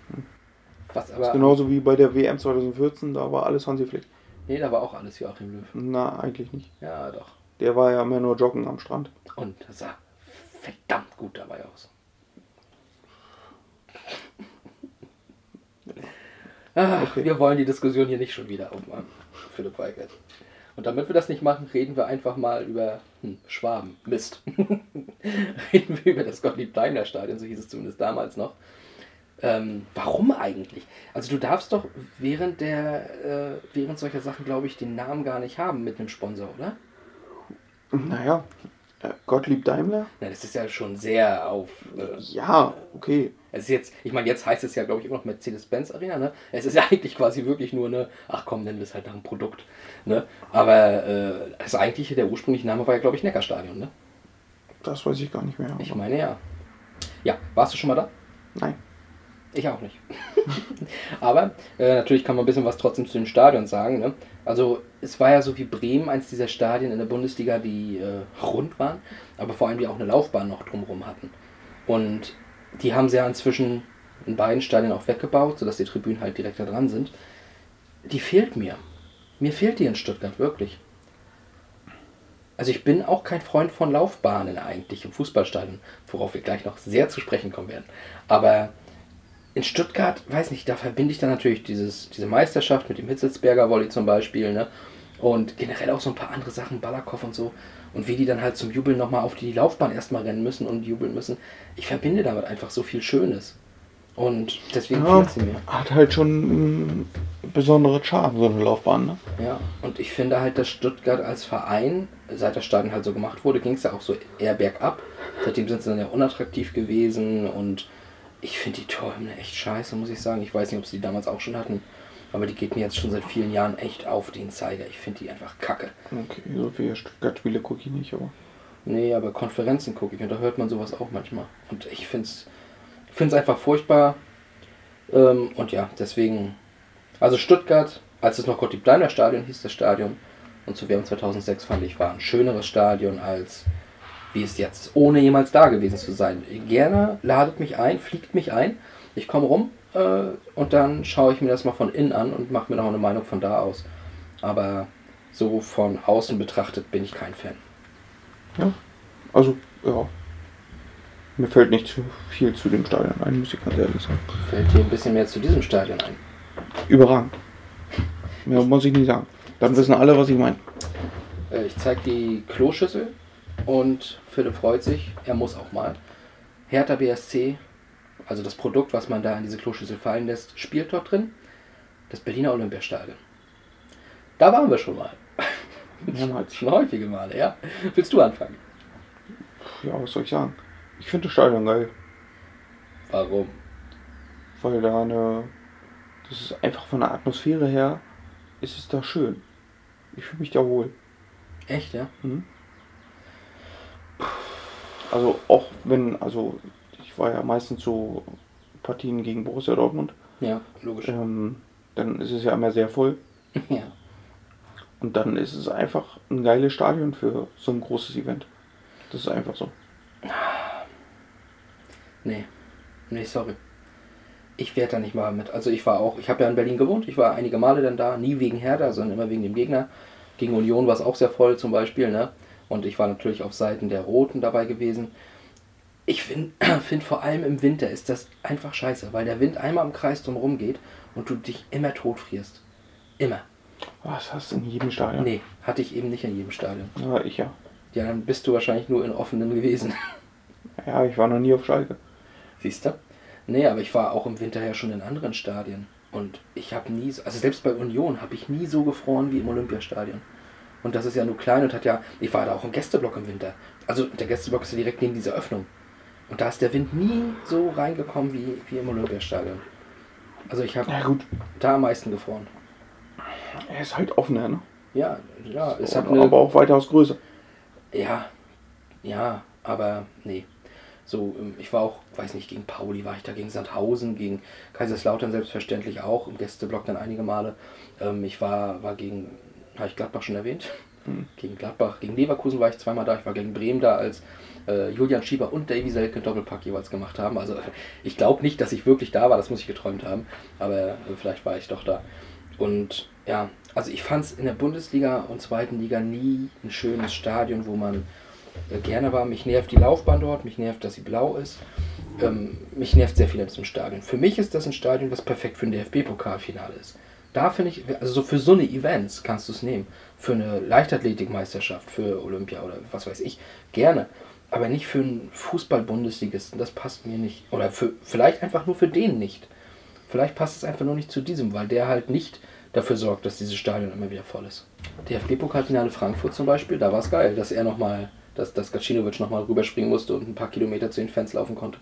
Was Das aber. ist genauso wie bei der WM 2014, da war alles Hansi Flick. Nee, da war auch alles Joachim Löw. Na, eigentlich nicht. Ja, doch. Der war ja immer nur joggen am Strand. Und das sah verdammt gut dabei aus. Ah, Okay. Wir wollen die Diskussion hier nicht schon wieder aufmachen, Philipp Weigert. Und damit wir das nicht machen, reden wir einfach mal über hm, Schwaben. Mist. reden wir über das Gottlieb-Daimler-Stadion, so hieß es zumindest damals noch. Ähm, warum eigentlich? Also du darfst doch während der äh, während solcher Sachen, glaube ich, den Namen gar nicht haben mit einem Sponsor, oder? Naja, äh, Gottlieb Daimler? Na, das ist ja schon sehr auf. Äh, Ja, okay. Es ist jetzt, ich meine, jetzt heißt es ja, glaube ich, immer noch Mercedes-Benz Arena, ne? Es ist ja eigentlich quasi wirklich nur eine, ach komm, nennen wir es halt nach einem Produkt, ne? Aber äh, das eigentliche, der ursprüngliche Name war ja, glaube ich, Neckarstadion, ne? Das weiß ich gar nicht mehr. Ich meine ja. Ja, warst du schon mal da? Nein. Ich auch nicht. Aber äh, natürlich kann man ein bisschen was trotzdem zu den Stadions sagen. Ne? Also es war ja so wie Bremen, eins dieser Stadien in der Bundesliga, die äh, rund waren, aber vor allem die auch eine Laufbahn noch drumherum hatten. Und die haben sie ja inzwischen in beiden Stadien auch weggebaut, sodass die Tribünen halt direkt da dran sind. Die fehlt mir. Mir fehlt die in Stuttgart wirklich. Also ich bin auch kein Freund von Laufbahnen eigentlich im Fußballstadion, worauf wir gleich noch sehr zu sprechen kommen werden. Aber in Stuttgart, weiß nicht, da verbinde ich dann natürlich dieses, diese Meisterschaft mit dem Hitzelsberger Volley zum Beispiel, ne? Und generell auch so ein paar andere Sachen, Balakow und so. Und wie die dann halt zum Jubeln nochmal auf die Laufbahn erstmal rennen müssen und jubeln müssen. Ich verbinde damit einfach so viel Schönes. Und deswegen Ja, sie mir. hat halt schon einen besonderen Charme, so eine Laufbahn, ne? Ja, und ich finde halt, dass Stuttgart als Verein, seit das Stadion halt so gemacht wurde, ging es ja auch so eher bergab. Seitdem sind sie dann ja unattraktiv gewesen und ich finde die Torhymne echt scheiße, muss ich sagen. Ich weiß nicht, ob sie die damals auch schon hatten, aber die geht mir jetzt schon seit vielen Jahren echt auf den Zeiger. Ich finde die einfach kacke. Okay, so viele Stuttgart-Spiele gucke ich nicht, aber. Nee, aber Konferenzen gucke ich und da hört man sowas auch manchmal. Und ich finde es find's einfach furchtbar. Ähm, und ja, deswegen. Also Stuttgart, als es noch Gottlieb-Daimler Stadion hieß, das Stadion. Und zu WM 2006 fand ich, war ein schöneres Stadion als wie es jetzt ist, ohne jemals da gewesen zu sein. Gerne ladet mich ein, fliegt mich ein. Ich komme rum und dann schaue ich mir das mal von innen an und mache mir noch eine Meinung von da aus. Aber so von außen betrachtet bin ich kein Fan. Ja. Also, ja. Mir fällt nicht zu viel zu dem Stadion ein, muss ich ganz ehrlich sagen. Fällt dir ein bisschen mehr zu diesem Stadion ein? Überragend. Mehr muss ich nicht sagen. Dann wissen alle, was ich meine. Äh, ich zeige die Kloschüssel und Philipp freut sich. Er muss auch mal. Hertha BSC, also das Produkt, was man da in diese Kloschüssel fallen lässt, spielt dort drin. Das Berliner Olympiastadion. Da waren wir schon mal. Mehrmals. Schon häufige Male, ja. Willst du anfangen? Ja, was soll ich sagen? Ich finde das Stadion geil, Warum? weil da eine. Das ist einfach von der Atmosphäre her, ist es da schön. Ich fühle mich da wohl. Echt, ja? Mhm. Also auch wenn, also war ja meistens so Partien gegen Borussia Dortmund, Ja, logisch. ähm, dann ist es ja immer sehr voll. Ja. Und dann ist es einfach ein geiles Stadion für so ein großes Event. Das ist einfach so. Nee. Nee, sorry. Ich werde da nicht mal mit. Also ich war auch, ich habe ja in Berlin gewohnt, ich war einige Male dann da, nie wegen Hertha, sondern immer wegen dem Gegner. Gegen Union war es auch sehr voll zum Beispiel, ne? Und ich war natürlich auf Seiten der Roten dabei gewesen. Ich finde find vor allem im Winter ist das einfach scheiße, weil der Wind einmal im Kreis drumherum geht und du dich immer tot frierst. Immer. Was hast du in jedem Stadion? Nee, hatte ich eben nicht in jedem Stadion. Ja, ich ja. Ja, dann bist du wahrscheinlich nur in offenen gewesen. Ja, ich war noch nie auf Schalke. Siehst du? Nee, aber ich war auch im Winter ja schon in anderen Stadien. Und ich habe nie, so- also selbst bei Union habe ich nie so gefroren wie im Olympiastadion. Und das ist ja nur klein und hat ja, ich war da auch im Gästeblock im Winter. Also der Gästeblock ist ja direkt neben dieser Öffnung. Und da ist der Wind nie so reingekommen wie, wie im Olympiastadion. Also ich habe Ja da am meisten gefroren. er ist halt offener, ne? Ja, ja, es hat eine, aber auch weitaus größer. Ja, ja, aber nee. So, ähm, ich war auch, weiß nicht, gegen Pauli war ich da, gegen Sandhausen, gegen Kaiserslautern selbstverständlich auch, im Gästeblock dann einige Male. Ähm, ich war, war gegen, habe ich Gladbach schon erwähnt? Gegen Gladbach, gegen Leverkusen war ich zweimal da, ich war gegen Bremen da, als äh, Julian Schieber und Davy Selke Doppelpack jeweils gemacht haben. Also ich glaube nicht, dass ich wirklich da war, das muss ich geträumt haben, aber äh, vielleicht war ich doch da. Und ja, also ich fand es in der Bundesliga und zweiten Liga nie ein schönes Stadion, wo man äh, gerne war. Mich nervt die Laufbahn dort, mich nervt, dass sie blau ist. Ähm, mich nervt sehr viel an diesem Stadion. Für mich ist das ein Stadion, was perfekt für ein DFB-Pokalfinale ist. Da finde ich, also so für so eine Events kannst du es nehmen. Für eine Leichtathletikmeisterschaft, für Olympia oder was weiß ich, gerne. Aber nicht für einen Fußball-Bundesligisten, das passt mir nicht. Oder für, vielleicht einfach nur für den nicht. Vielleicht passt es einfach nur nicht zu diesem, weil der halt nicht dafür sorgt, dass dieses Stadion immer wieder voll ist. DFB-Pokalfinale Frankfurt zum Beispiel, da war es geil, dass er nochmal, dass, dass Gacinovic nochmal rüberspringen musste und ein paar Kilometer zu den Fans laufen konnte.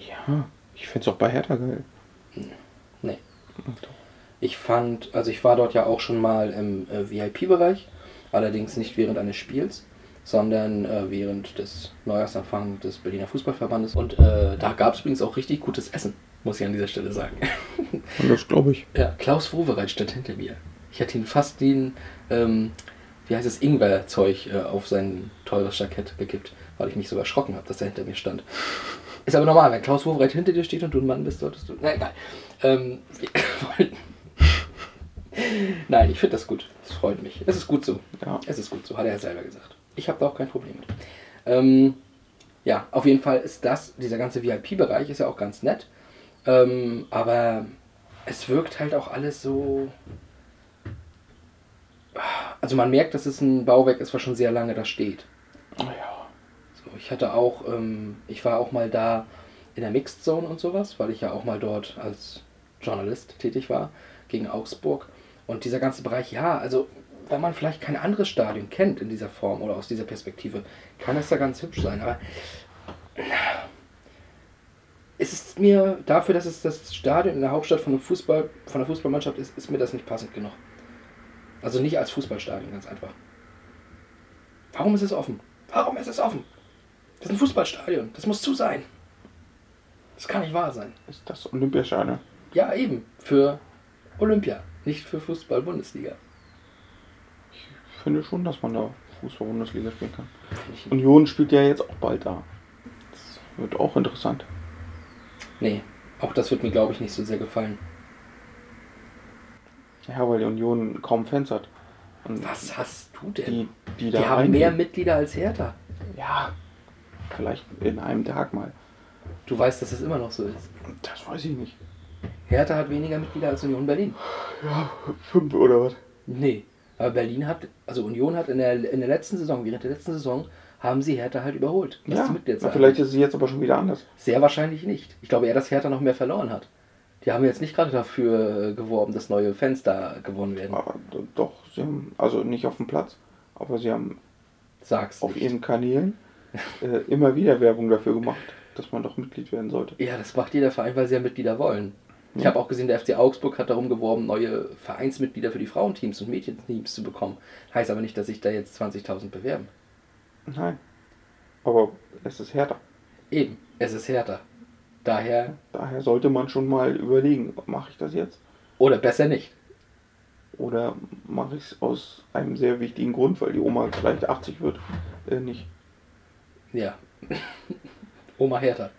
Ja, ich finde es auch bei Hertha geil. Nee. Ich fand, also ich war dort ja auch schon mal im äh, VIP-Bereich, allerdings nicht während eines Spiels, sondern äh, während des Neujahrsanfangs des Berliner Fußballverbandes. Und äh, da gab es übrigens auch richtig gutes Essen, muss ich an dieser Stelle sagen. Und das glaube ich. Ja, Klaus Wowereit stand hinter mir. Ich hatte ihn fast den, ähm, wie heißt es, Ingwer-Zeug äh, auf sein teures Jackett gekippt, weil ich mich so erschrocken habe, dass er hinter mir stand. Ist aber normal, wenn Klaus Wowereit hinter dir steht und du ein Mann bist, solltest du. Na egal. Ähm, Nein, ich finde das gut. Es freut mich. Es ist gut so. Ja. Es ist gut so, hat er ja selber gesagt. Ich habe da auch kein Problem mit. Ähm, ja, auf jeden Fall ist das, dieser ganze VIP-Bereich ist ja auch ganz nett. Ähm, aber es wirkt halt auch alles so. Also man merkt, dass es ein Bauwerk ist, was schon sehr lange da steht. Oh ja. So, ich hatte auch, ähm, ich war auch mal da in der Mixed Zone und sowas, weil ich ja auch mal dort als Journalist tätig war, gegen Augsburg. Und dieser ganze Bereich, ja, also wenn man vielleicht kein anderes Stadion kennt in dieser Form oder aus dieser Perspektive, kann es da ganz hübsch sein. Aber es ist mir dafür, dass es das Stadion in der Hauptstadt von, einem Fußball, von einer Fußballmannschaft ist, ist mir das nicht passend genug. Also nicht als Fußballstadion, ganz einfach. Warum ist es offen? Warum ist es offen? Das ist ein Fußballstadion. Das muss zu sein. Das kann nicht wahr sein. Ist das Olympiastadion? Ja, eben. Für Olympia, nicht für Fußball-Bundesliga. Ich finde schon, dass man da Fußball-Bundesliga spielen kann. Union spielt ja jetzt auch bald da. Das wird auch interessant. Nee, auch das wird mir, glaube ich, nicht so sehr gefallen. Ja, weil die Union kaum Fans hat. Und Was hast du denn? die, die Die haben mehr Mitglieder als Hertha. Ja, vielleicht in einem Tag mal. Du weißt, dass das immer noch so ist. Das weiß ich nicht. Hertha hat weniger Mitglieder als Union Berlin. Ja, fünf oder was? Nee. Aber Berlin hat, also Union hat in der, in der letzten Saison, während der letzten Saison, haben sie Hertha halt überholt. was Ja, Mitgliederzahl na, vielleicht ist es jetzt aber schon wieder anders. Sehr wahrscheinlich nicht. Ich glaube eher, dass Hertha noch mehr verloren hat. Die haben jetzt nicht gerade dafür äh, geworben, dass neue Fans da gewonnen werden. Aber doch, sie haben, also nicht auf dem Platz, aber sie haben Sag's auf nicht. ihren Kanälen äh, immer wieder Werbung dafür gemacht, dass man doch Mitglied werden sollte. Ja, das macht jeder Verein, weil sie ja Mitglieder wollen. Ich habe auch gesehen, der FC Augsburg hat darum geworben, neue Vereinsmitglieder für die Frauenteams und Mädchenteams zu bekommen. Heißt aber nicht, dass sich da jetzt 20.000 bewerben. Nein. Aber es ist härter. Eben, es ist härter. Daher, Daher sollte man schon mal überlegen, mache ich das jetzt? oder besser nicht. Oder mache ich es aus einem sehr wichtigen Grund, weil die Oma vielleicht 80 wird, äh, nicht. Ja. Oma Hertha.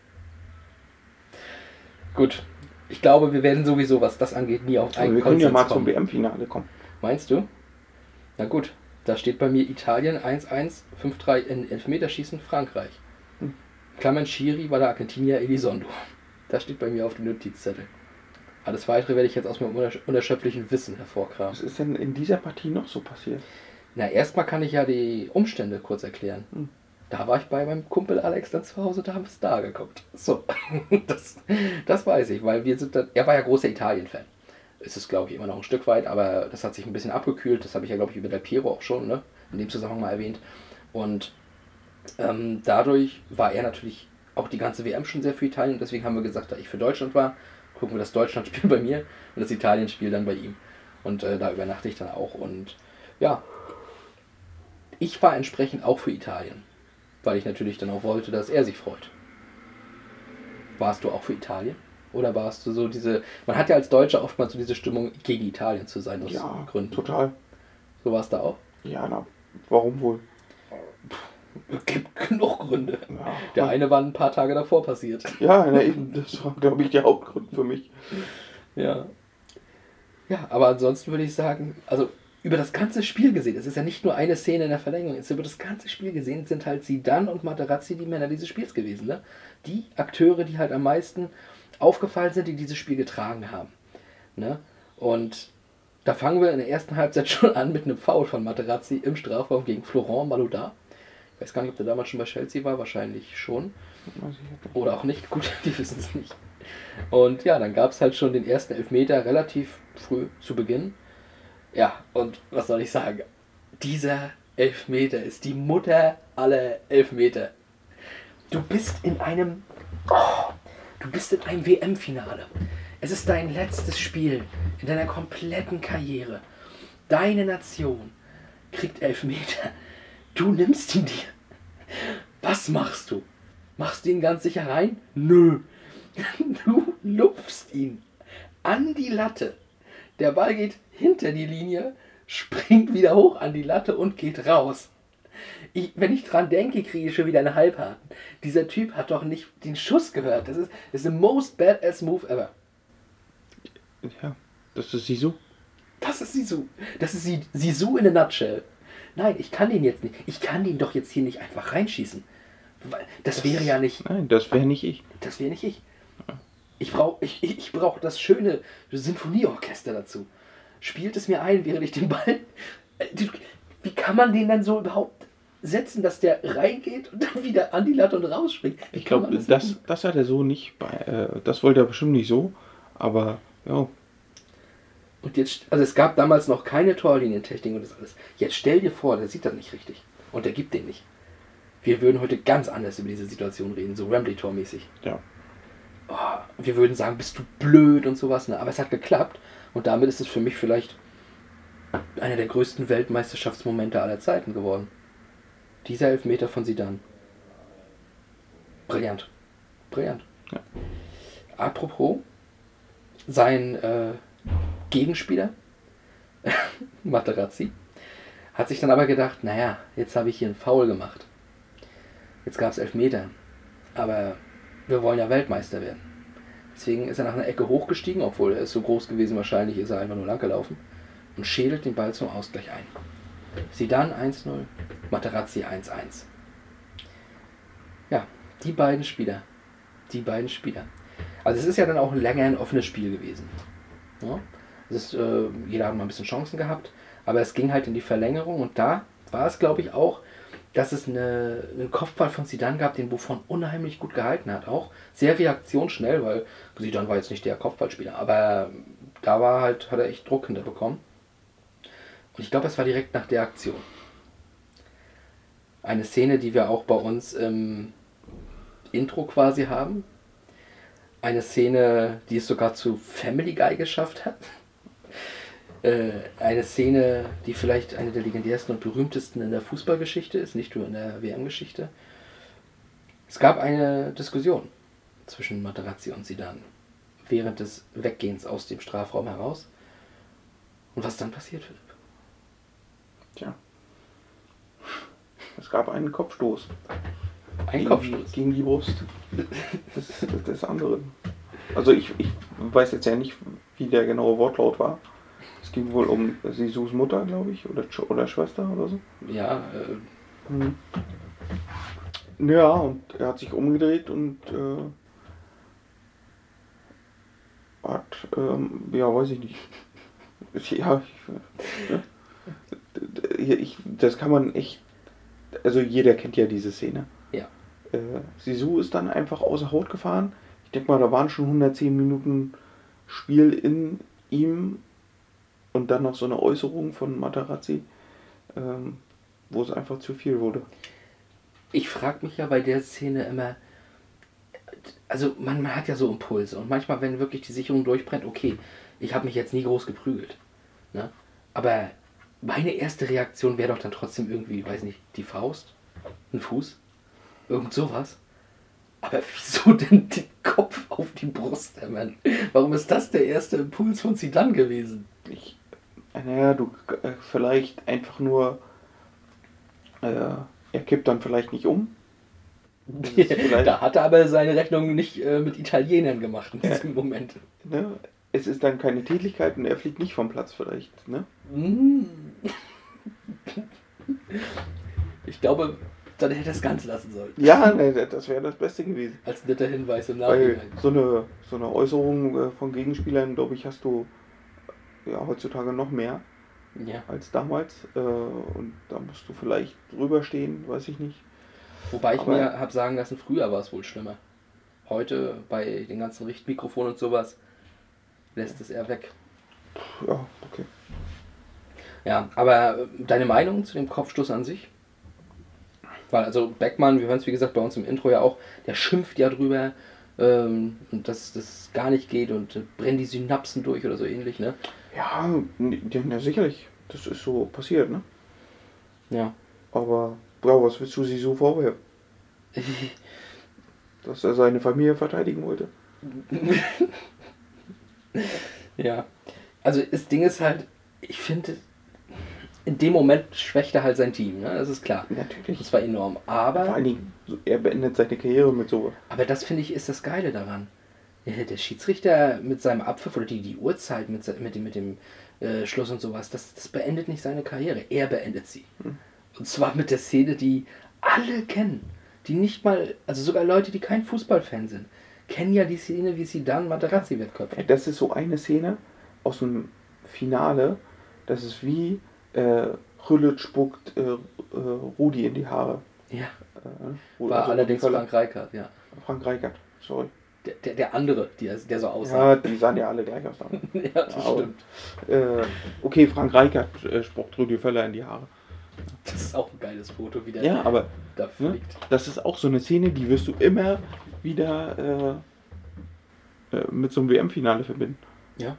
Gut. Ich glaube, wir werden sowieso, was das angeht, nie auf Aber einen wir können ja mal zum kommen. WM-Finale kommen. Meinst du? Na gut. Da steht bei mir Italien 1-1, 5-3 in Elfmeterschießen Frankreich. Clement Schiri war der Argentinier Elizondo. Das steht bei mir auf dem Notizzettel. Alles weitere werde ich jetzt aus meinem unersch- unerschöpflichen Wissen hervorkramen. Was ist denn in dieser Partie noch so passiert? Na, erstmal kann ich ja die Umstände kurz erklären. Hm. Da war ich bei meinem Kumpel Alex dann zu Hause, da haben wir Star geguckt. So, das, das weiß ich, weil wir sind dann, er war ja großer Italien-Fan. Ist es, glaube ich, immer noch ein Stück weit, aber das hat sich ein bisschen abgekühlt. Das habe ich ja, glaube ich, über Del Piero auch schon, ne? in dem Zusammenhang mal erwähnt. Und ähm, dadurch war er natürlich auch die ganze WM schon sehr für Italien. Deswegen haben wir gesagt, da ich für Deutschland war, gucken wir das Deutschland-Spiel bei mir und das Italien-Spiel dann bei ihm. Und äh, da übernachte ich dann auch. Und ja, ich war entsprechend auch für Italien, weil ich natürlich dann auch wollte, dass er sich freut. Warst du auch für Italien? Oder warst du so diese. Man hat ja als Deutscher oftmals so diese Stimmung, gegen Italien zu sein, aus Ja, Gründen. total. So war es da auch? Ja, na, warum wohl? Es gibt genug Gründe. Ja, Der eine war ein paar Tage davor passiert. ja na, eben, das war, glaube ich, der Hauptgrund für mich. Ja. Ja, aber ansonsten würde ich sagen, also über das ganze Spiel gesehen, es ist ja nicht nur eine Szene in der Verlängerung, es ist über das ganze Spiel gesehen, sind halt Zidane und Materazzi die Männer dieses Spiels gewesen. Ne? Die Akteure, die halt am meisten aufgefallen sind, die dieses Spiel getragen haben. Ne? Und da fangen wir in der ersten Halbzeit schon an mit einem Foul von Materazzi im Strafraum gegen Florent Malouda. Ich weiß gar nicht, ob der damals schon bei Chelsea war, wahrscheinlich schon. Oder auch nicht, gut, wir wissen es nicht. Und ja, dann gab es halt schon den ersten Elfmeter relativ früh zu Beginn. Ja, und was soll ich sagen? Dieser Elfmeter ist die Mutter aller Elfmeter. Du bist in einem. Oh, du bist in einem WM-Finale. Es ist dein letztes Spiel in deiner kompletten Karriere. Deine Nation kriegt Elfmeter. Du nimmst ihn dir. Was machst du? Machst du ihn ganz sicher rein? Nö. Du lupfst ihn an die Latte. Der Ball geht hinter die Linie, springt wieder hoch an die Latte und geht raus. Ich, wenn ich dran denke, kriege ich schon wieder einen Halbharten. Dieser Typ hat doch nicht den Schuss gehört. Das ist, das ist the most badass move ever. Ja, das ist sie so. Das ist Sisu. Das ist Sisu in a nutshell. Nein, ich kann den jetzt nicht. Ich kann den doch jetzt hier nicht einfach reinschießen. Weil Das wäre ja nicht. Nein, das wäre nicht ich. Das wäre nicht ich. Ich brauche ich ich brauch das schöne Sinfonieorchester dazu. Spielt es mir ein, während ich den Ball. Äh, Wie kann man den dann so überhaupt setzen, dass der reingeht und dann wieder an die Latte und rausspringt? Wie Ich glaube, das, machen? das hat er so nicht bei. Äh, das wollte er bestimmt nicht so. Aber ja, Und jetzt, also es gab damals noch keine Torlinientechnik und das alles. Jetzt stell dir vor, der sieht das nicht richtig. Und der gibt den nicht. Wir würden heute ganz anders über diese Situation reden, so Wembley-Tor-mäßig. ja. oh, wir würden sagen, bist du blöd und sowas, ne? aber es hat geklappt und damit ist es für mich vielleicht einer der größten Weltmeisterschaftsmomente aller Zeiten geworden. Dieser Elfmeter von Sidan. Brillant. Brillant. Ja. Apropos, sein äh, Gegenspieler, Materazzi, hat sich dann aber gedacht, naja, jetzt habe ich hier einen Foul gemacht. Jetzt gab es Elfmeter. Aber wir wollen ja Weltmeister werden. Deswegen ist er nach einer Ecke hochgestiegen, obwohl er ist so groß gewesen, wahrscheinlich ist er einfach nur lang gelaufen und schädelt den Ball zum Ausgleich ein. Sidan 1-0, Materazzi 1-1. Ja, die beiden Spieler. Die beiden Spieler. Also es ist ja dann auch länger ein offenes Spiel gewesen. Ja? Ist, äh, jeder hat mal ein bisschen Chancen gehabt, aber es ging halt in die Verlängerung und da war es, glaube ich, auch, dass es eine, einen Kopfball von Sidan gab, den Buffon unheimlich gut gehalten hat. Auch sehr reaktionsschnell, weil Sidan war jetzt nicht der Kopfballspieler, aber da war halt, hat er echt Druck hinterbekommen. Und ich glaube, es war direkt nach der Aktion. Eine Szene, die wir auch bei uns im Intro quasi haben. Eine Szene, die es sogar zu Family Guy geschafft hat. Äh, eine Szene, die vielleicht eine der legendärsten und berühmtesten in der Fußballgeschichte ist, nicht nur in der WM-Geschichte. Es gab eine Diskussion zwischen Materazzi und Sidan während des Weggehens aus dem Strafraum heraus. Und was dann passiert, Philipp? Tja. Es gab einen Kopfstoß. Ein gegen Kopfstoß. Gegen die Brust des, des, des anderen. Also ich, ich weiß jetzt ja nicht, wie der genaue Wortlaut war. Ging wohl um Sisus Mutter, glaube ich, oder, oder Schwester oder so. Ja, äh, Mhm. Ja, und er hat sich umgedreht und äh, hat, ähm, ja, weiß ich nicht. Ja, ich, ich, das kann man echt, also jeder kennt ja diese Szene. Ja. Äh, Sisu ist dann einfach außer Haut gefahren. Ich denke mal, da waren schon 110 Minuten Spiel in ihm und dann noch so eine Äußerung von Materazzi, ähm, wo es einfach zu viel wurde. Ich frage mich ja bei der Szene immer, also man, man hat ja so Impulse und manchmal, wenn wirklich die Sicherung durchbrennt, okay, ich habe mich jetzt nie groß geprügelt. Ne? Aber meine erste Reaktion wäre doch dann trotzdem irgendwie, weiß nicht, die Faust, ein Fuß, irgend sowas. Aber wieso denn den Kopf auf die Brust, Herr Mann? Warum ist das der erste Impuls von Zidane gewesen? Ich, naja, du äh, vielleicht einfach nur, äh, er kippt dann vielleicht nicht um. Vielleicht- da hat er aber seine Rechnung nicht äh, mit Italienern gemacht in diesem Moment. Ne? Es ist dann keine Tätigkeit und er fliegt nicht vom Platz vielleicht. Ne? Mm. Ich glaube, dann hätte er es ganz lassen sollen. Ja, ne, das wäre das Beste gewesen. Als netter Hinweis im Weil Nachhinein. so eine, so eine Äußerung äh, von Gegenspielern, glaube ich, hast du ja, heutzutage noch mehr Ja. als damals. Äh, und da musst du vielleicht drüber stehen, weiß ich nicht. Wobei ich Aber- mir habe sagen lassen, früher war es wohl schlimmer. Heute bei den ganzen Richtmikrofonen und sowas lässt es eher weg. Ja, okay. Ja, aber äh, deine Meinung zu dem Kopfstoß an sich? Weil also Beckmann, wir hören es wie gesagt bei uns im Intro ja auch, der schimpft ja drüber, ähm, dass das gar nicht geht und äh, brennt die Synapsen durch oder so ähnlich, ne? Ja, ja, sicherlich. Das ist so passiert, ne? Ja. Aber ja, was willst du sie so vorwerfen? Dass er seine Familie verteidigen wollte? Ja. Also das Ding ist halt, ich finde, in dem Moment schwächt er halt sein Team, ne? Das ist klar. Natürlich. Das war enorm. Vor Aber, allen Dingen, er beendet seine Karriere mit so. aber das finde ich ist das Geile daran. Der der Schiedsrichter mit seinem Abpfiff oder die, die Uhrzeit mit, mit dem, mit dem äh, Schluss und sowas, das, das beendet nicht seine Karriere. Er beendet sie. Und zwar mit der Szene, die alle kennen. Die nicht mal, also sogar Leute, die kein Fußballfan sind, kennen ja die Szene, wie sie dann Materazzi wegköpfen. Das ist so eine Szene aus dem Finale. Das ist wie äh, Rüllet spuckt äh, äh, Rudi in die Haare. Ja, Äh, wo- war also allerdings Frank Reichardt, ja. Frank Reichert, sorry. Der, der, der andere, der, der so aussah. Ja, die sahen ja alle gleich aus. Ja, das Aber- stimmt. äh, okay, Frank Reichert äh, spuckt Rudi Völler in die Haare. Das ist auch ein geiles Foto, wie der Ja, aber da ne, fliegt. das ist auch so eine Szene, die wirst du immer wieder äh, äh, mit so einem WM-Finale verbinden. Ja.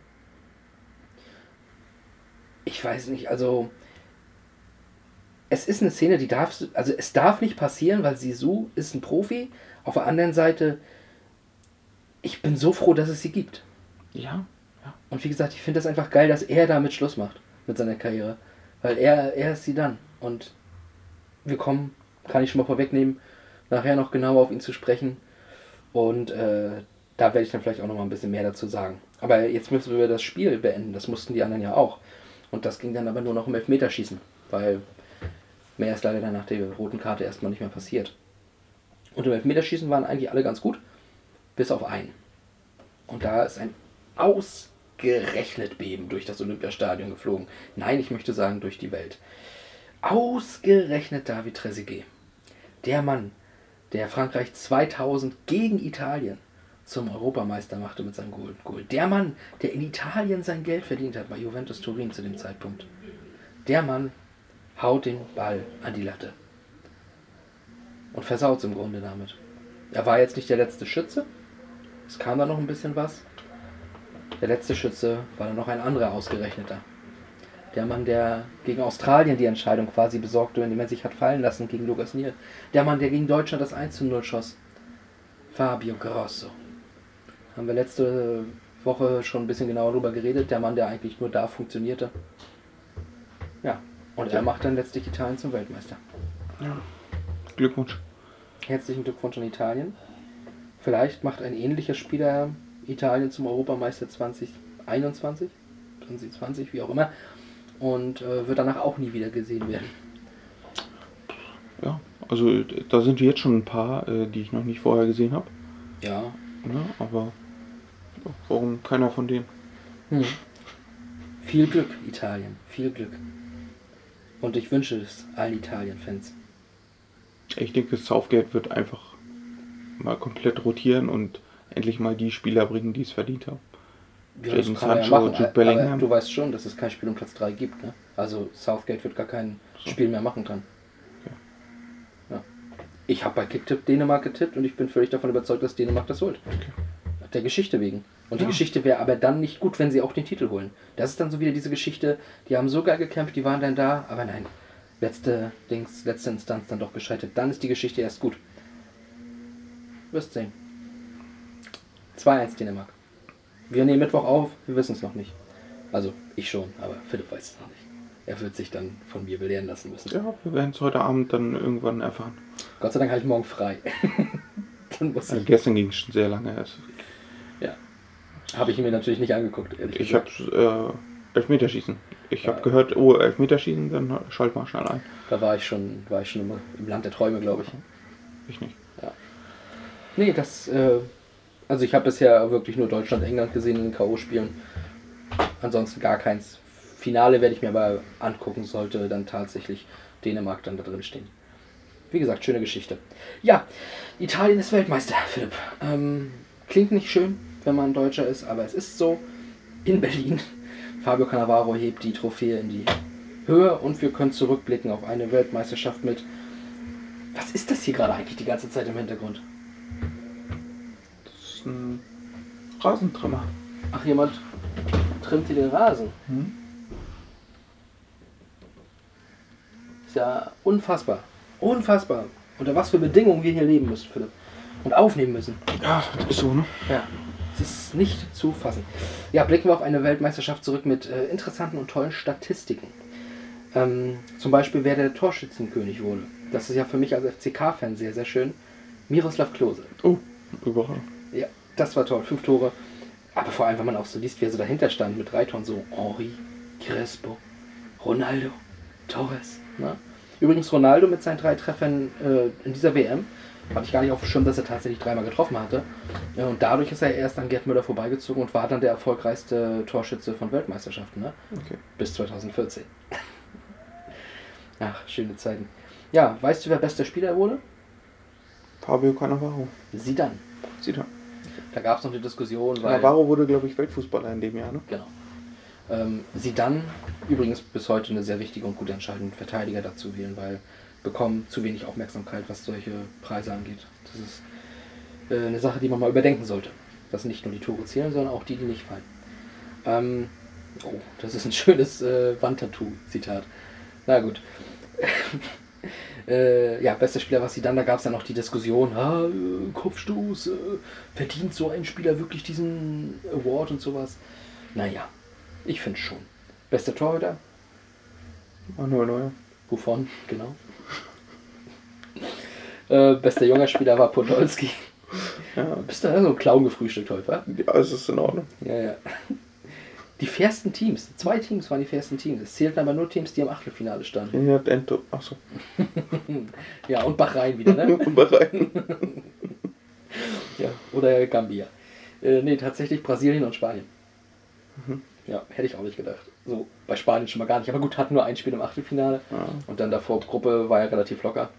Ich weiß nicht, also. Es ist eine Szene, die darf, also es darf nicht passieren, weil Sisu ist ein Profi. Auf der anderen Seite, ich bin so froh, dass es sie gibt. Ja, Und wie gesagt, ich finde das einfach geil, dass er damit Schluss macht mit seiner Karriere. Weil er, er ist sie dann. Und wir kommen, kann ich schon mal vorwegnehmen, nachher noch genauer auf ihn zu sprechen. Und äh, da werde ich dann vielleicht auch noch mal ein bisschen mehr dazu sagen. Aber jetzt müssen wir das Spiel beenden. Das mussten die anderen ja auch. Und das ging dann aber nur noch um Elfmeterschießen. Weil mehr ist leider dann nach der roten Karte erstmal nicht mehr passiert. Und im Elfmeterschießen waren eigentlich alle ganz gut. Bis auf einen. Und da ist ein ausgerechnet Beben durch das Olympiastadion geflogen. Nein, ich möchte sagen durch die Welt. Ausgerechnet David Trezeguet. Der Mann, der Frankreich 2000 gegen Italien zum Europameister machte mit seinem Golden Goal. Der Mann, der in Italien sein Geld verdient hat bei Juventus Turin zu dem Zeitpunkt. Der Mann haut den Ball an die Latte. Und versaut im Grunde damit. Er war jetzt nicht der letzte Schütze. Es kam da noch ein bisschen was. Der letzte Schütze war dann noch ein anderer ausgerechneter. Der Mann, der gegen Australien die Entscheidung quasi besorgte, indem er sich hat fallen lassen gegen Lukas Niel. Der Mann, der gegen Deutschland das 1 zu 0 schoss. Fabio Grosso. Haben wir letzte Woche schon ein bisschen genauer drüber geredet. Der Mann, der eigentlich nur da funktionierte. Ja, und er macht dann letztlich Italien zum Weltmeister. Glückwunsch. Herzlichen Glückwunsch an Italien. Vielleicht macht ein ähnlicher Spieler Italien zum Europameister 2021, 2020, wie auch immer. Und äh, wird danach auch nie wieder gesehen werden. Ja, Also da sind jetzt schon ein paar, äh, die ich noch nicht vorher gesehen habe. Ja. Ne? Aber ja, warum keiner von denen? Hm. Viel Glück, Italien. Viel Glück. Und ich wünsche es allen Italien-Fans. Ich denke, Southgate wird einfach mal komplett rotieren und endlich mal die Spieler bringen, die es verdient haben. Ja, das Jadon kann er ja Sancho, machen. Jude Bellingham. du weißt schon, dass es kein Spiel um Platz 3 gibt. Ne? Also Southgate wird gar kein So. Spiel mehr machen können. Ja. Ich habe bei Kicktipp Dänemark getippt und ich bin völlig davon überzeugt, dass Dänemark das holt. Der Geschichte wegen. Und die Ja. Geschichte wäre aber dann nicht gut, wenn sie auch den Titel holen. Das ist dann so wieder diese Geschichte, die haben so geil gekämpft, die waren dann da, aber nein. Letzte Dings, letzte Instanz dann doch gescheitert. Dann ist die Geschichte erst gut. Wirst sehen. 2-1 Dänemark. Wir nehmen Mittwoch auf, wir wissen es noch nicht. Also ich schon, aber Philipp weiß es noch nicht. Er wird sich dann von mir belehren lassen müssen. Ja, wir werden es heute Abend dann irgendwann erfahren. Gott sei Dank habe ich morgen frei. dann muss Also ich. gestern ging es schon sehr lange. Also Ja. Habe ich mir natürlich nicht angeguckt, ich habe äh, Elfmeterschießen. Ich Ja. habe gehört, oh, Elfmeterschießen, dann schalt mal schnell ein. Da war ich schon, war ich schon im, im Land der Träume, glaube ich. Ich nicht. Nee, das, äh, also ich habe bisher wirklich nur Deutschland, England gesehen in den K.O.-Spielen. Ansonsten gar keins. Finale werde ich mir aber angucken, sollte dann tatsächlich Dänemark dann da drin stehen. Wie gesagt, schöne Geschichte. Ja, Italien ist Weltmeister, Philipp. Ähm, klingt nicht schön, wenn man Deutscher ist, aber es ist so. In Berlin. Fabio Cannavaro hebt die Trophäe in die Höhe und wir können zurückblicken auf eine Weltmeisterschaft mit. Was ist das hier gerade eigentlich die ganze Zeit im Hintergrund? Das ist ein Rasentrimmer. Ach, jemand trimmt hier den Rasen. Hm? Ist ja unfassbar. Unfassbar. Unter was für Bedingungen wir hier leben müssen, Philipp. Und aufnehmen müssen. Ja, das ist so, ne? Ja. Es ist nicht zu fassen. Ja, blicken wir auf eine Weltmeisterschaft zurück mit äh, interessanten und tollen Statistiken. Ähm, zum Beispiel, wer der Torschützenkönig wurde. Das ist ja für mich als FCK-Fan sehr, sehr schön. Miroslav Klose. Oh, überall. Ja, das war toll. Fünf Tore. Aber vor allem, wenn man auch so liest, wer so dahinter stand mit drei Toren, so Henri, Crespo, Ronaldo, Torres. Ne? Übrigens, Ronaldo mit seinen drei Treffern äh, in dieser WM hatte ich gar nicht auf dem Schirm, dass er tatsächlich dreimal getroffen hatte. Ja, und dadurch ist er erst an Gerd Müller vorbeigezogen und war dann der erfolgreichste Torschütze von Weltmeisterschaften. Ne? Okay. Bis 2014. Ach, schöne Zeiten. Ja, weißt du, wer bester Spieler wurde? Fabio Cannavaro. Zidane. Sieht er. Da gab es noch die Diskussion, weil... Cannavaro wurde, glaube ich, Weltfußballer in dem Jahr, ne? Genau. Ähm, sie dann übrigens bis heute eine sehr wichtige und gute Entscheidung, Verteidiger dazu wählen, weil bekommen zu wenig Aufmerksamkeit, was solche Preise angeht. Das ist äh, eine Sache, die man mal überdenken sollte. Dass nicht nur die Tore zählen, sondern auch die, die nicht fallen. Ähm, oh, das ist ein schönes äh, Wandtattoo-Zitat. Na gut. Äh, ja, bester Spieler war sie dann. Da gab es dann noch die Diskussion, ah, äh, Kopfstoß, äh, verdient so ein Spieler wirklich diesen Award und sowas? Naja, ich finde schon. Bester Torhüter? Manuel Neuer. Wovon? Genau. äh, bester junger Spieler war Podolski. Ja, Bist du da so ein Clown gefrühstückt heute, wa? ja, es ist in Ordnung. Ja, ja. Die fairsten Teams, zwei Teams waren die fairsten Teams. Es zählten aber nur Teams, die im Achtelfinale standen. Trinidad Ento. Achso. Ja, und Bahrain wieder, ne? Und Bahrain. Ja, oder Gambia. Äh, nee, tatsächlich Brasilien und Spanien. Ja, hätte ich auch nicht gedacht. So, bei Spanien schon mal gar nicht. Aber gut, hatten nur ein Spiel im Achtelfinale. Ja. Und dann davor Gruppe war ja relativ locker.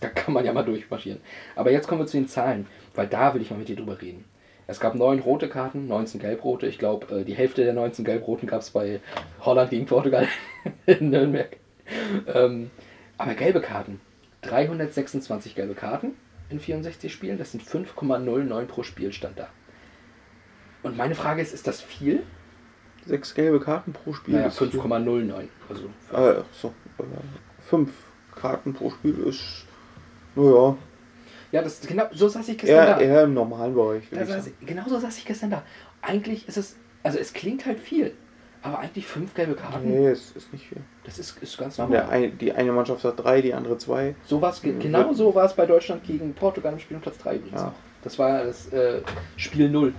Da kann man ja mal durchmarschieren. Aber jetzt kommen wir zu den Zahlen, weil da will ich mal mit dir drüber reden. Es gab neun rote Karten, 19 gelbrote. Ich glaube, äh, die Hälfte der 19 gelbroten gab es bei Holland gegen Portugal in Nürnberg. Ähm, aber gelbe Karten. 326 gelbe Karten in 64 Spielen. Das sind 5,09 pro Spiel stand da. Und meine Frage ist, ist das viel? Sechs gelbe Karten pro Spiel. Naja, ist viel. 5,09. Also Äh, so. Äh, fünf Karten pro Spiel ist. Naja, ja, das genau so saß ich gestern eher, da. eher im normalen Bereich. Da ich saß ich, genauso saß ich gestern da. Eigentlich ist es, also es klingt halt viel, aber eigentlich fünf gelbe Karten, Nee, es ist nicht viel. das ist, ist ganz normal. ein, die eine Mannschaft hat drei, die andere zwei. So war's, Mhm. genau so war es bei Deutschland gegen Portugal im Spiel um Platz 3 übrigens. Ja. Das war das äh, Spiel 0.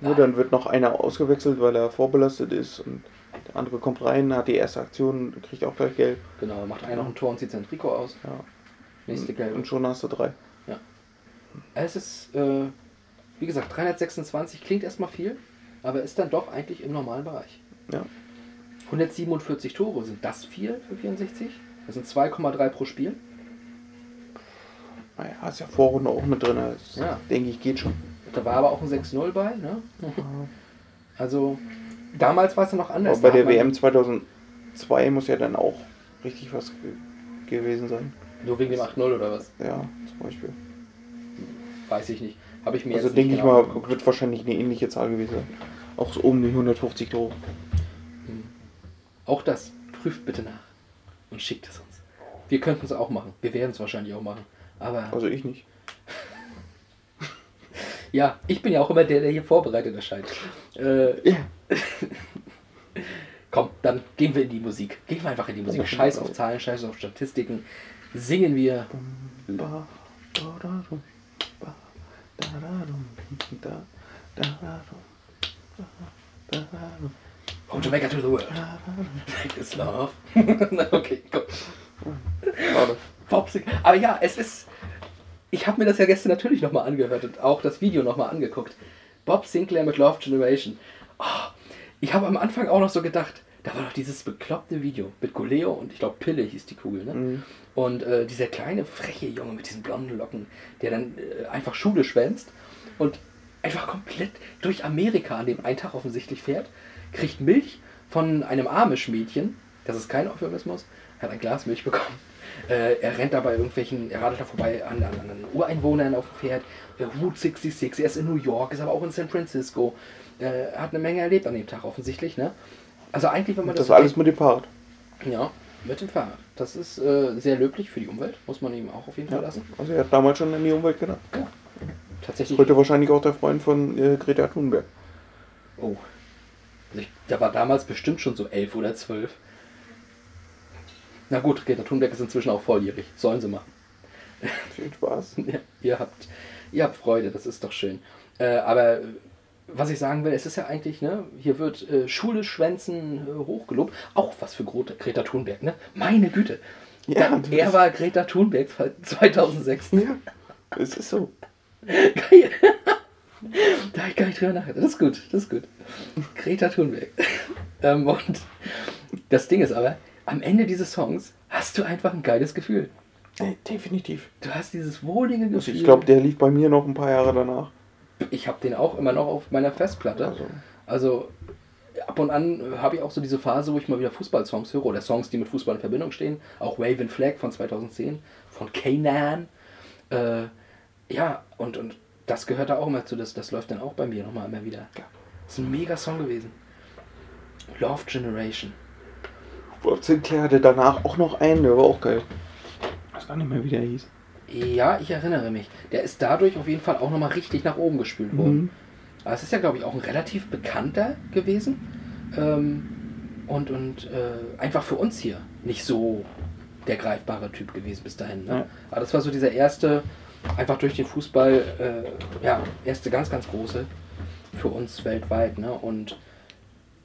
Nur dann wird noch einer ausgewechselt, weil er vorbelastet ist. Und Der andere kommt rein, hat die erste Aktion, kriegt auch gleich gelb. Genau, macht einer noch ein Tor und zieht sein Trikot aus. Ja. Nächste gelb. Und schon hast du drei. Es ist, äh, wie gesagt, 326 klingt erstmal viel, aber ist dann doch eigentlich im normalen Bereich. Ja. 147 Tore, sind das viel für 64? Das sind 2,3 pro Spiel. Naja, ist ja Vorrunde auch mit drin. Das Ja. denke ich, geht schon. Da war aber auch ein 6-0 bei. Ne? Also, damals war es ja noch anders. Aber bei der WM 2002 muss ja dann auch richtig was ge gewesen sein. Nur wegen dem 8-0 oder was? Ja, zum Beispiel. Weiß ich nicht. Habe ich mir Also denke ich genau mal, angeguckt. wird wahrscheinlich eine ähnliche Zahl gewesen sein. Auch so um die 150 Tore. Auch das prüft bitte nach und schickt es uns. Wir könnten es auch machen. Wir werden es wahrscheinlich auch machen. Aber Also ich nicht. ja, ich bin ja auch immer der, der hier vorbereitet erscheint. Äh, Ja. komm, dann gehen wir in die Musik. Gehen wir einfach in die Musik. Scheiß auf Zahlen, scheiß auf Statistiken. Singen wir. From Jamaica to the world. Like this love. okay, komm. Aber ja, es ist. Ich habe mir das ja gestern natürlich nochmal angehört und auch das Video nochmal angeguckt. Bob Sinclair mit Love Generation. Oh, ich habe am Anfang auch noch so gedacht, da war doch dieses bekloppte Video mit Goleo und ich glaube Pille hieß die Kugel, ne? Mhm. Und äh, dieser kleine freche Junge mit diesen blonden Locken, der dann äh, einfach Schule schwänzt und einfach komplett durch Amerika an dem einen Tag offensichtlich fährt, kriegt Milch von einem Amish-Mädchen, das ist kein Euphemismus, hat ein Glas Milch bekommen. Äh, er rennt dabei irgendwelchen, er radelt da vorbei an, an, an Ureinwohnern auf dem Pferd. Äh, Route 66, er ist in New York, ist aber auch in San Francisco. Äh, er hat eine Menge erlebt an dem Tag offensichtlich, ne? Also eigentlich, wenn man das, Das alles mit dem Fahrrad. ja, mit dem Fahrrad. Das ist äh, sehr löblich für die Umwelt, muss man ihm auch auf jeden Fall Ja. lassen. Also er hat damals schon an die Umwelt gedacht. Tatsächlich. Heute wahrscheinlich auch der Freund von äh, Greta Thunberg. Oh. Also ich, der war damals bestimmt schon so elf oder zwölf. Na gut, Greta Thunberg ist inzwischen auch volljährig. Sollen sie machen. Viel Spaß. Ja, ihr, habt, ihr habt Freude, das ist doch schön. Äh, aber was ich sagen will, es ist ja eigentlich, ne, hier wird äh, Schule schwänzen äh, hochgelobt. Auch was für Gro- Greta Thunberg, ne? Meine Güte. Ja, Da, er war Greta Thunberg 2006. Ja, es ist so. Geil. da habe ich gar nicht drüber nachgedacht. Das ist gut, das ist gut. Greta Thunberg. ähm, und das Ding ist aber, am Ende dieses Songs hast du einfach ein geiles Gefühl. Definitiv. Du hast dieses wohlige Gefühl. ich glaube, der lief bei mir noch ein paar Jahre danach. Ich habe den auch immer noch auf meiner Festplatte. Also, Also ab und an habe ich auch so diese Phase, wo ich mal wieder Fußballsongs höre oder Songs, die mit Fußball in Verbindung stehen. Auch Wave and Flag von 2010 von Kanan. Äh, ja, und, und das gehört da auch immer zu. Das, das läuft dann auch bei mir nochmal immer wieder. Das ist ein mega Song gewesen. Love Generation. Bob Sinclair hatte danach auch noch einen, der war auch geil. Ich weiß gar nicht mehr, wie der hieß. Ja, ich erinnere mich. Der ist dadurch auf jeden Fall auch nochmal richtig nach oben gespült worden. Mhm. Aber es ist ja, glaube ich, auch ein relativ bekannter gewesen. Ähm, und und äh, einfach für uns hier nicht so der greifbare Typ gewesen bis dahin. Ne? Ja. Aber das war so dieser erste, einfach durch den Fußball, äh, ja, erste ganz, ganz große für uns weltweit. Ne? Und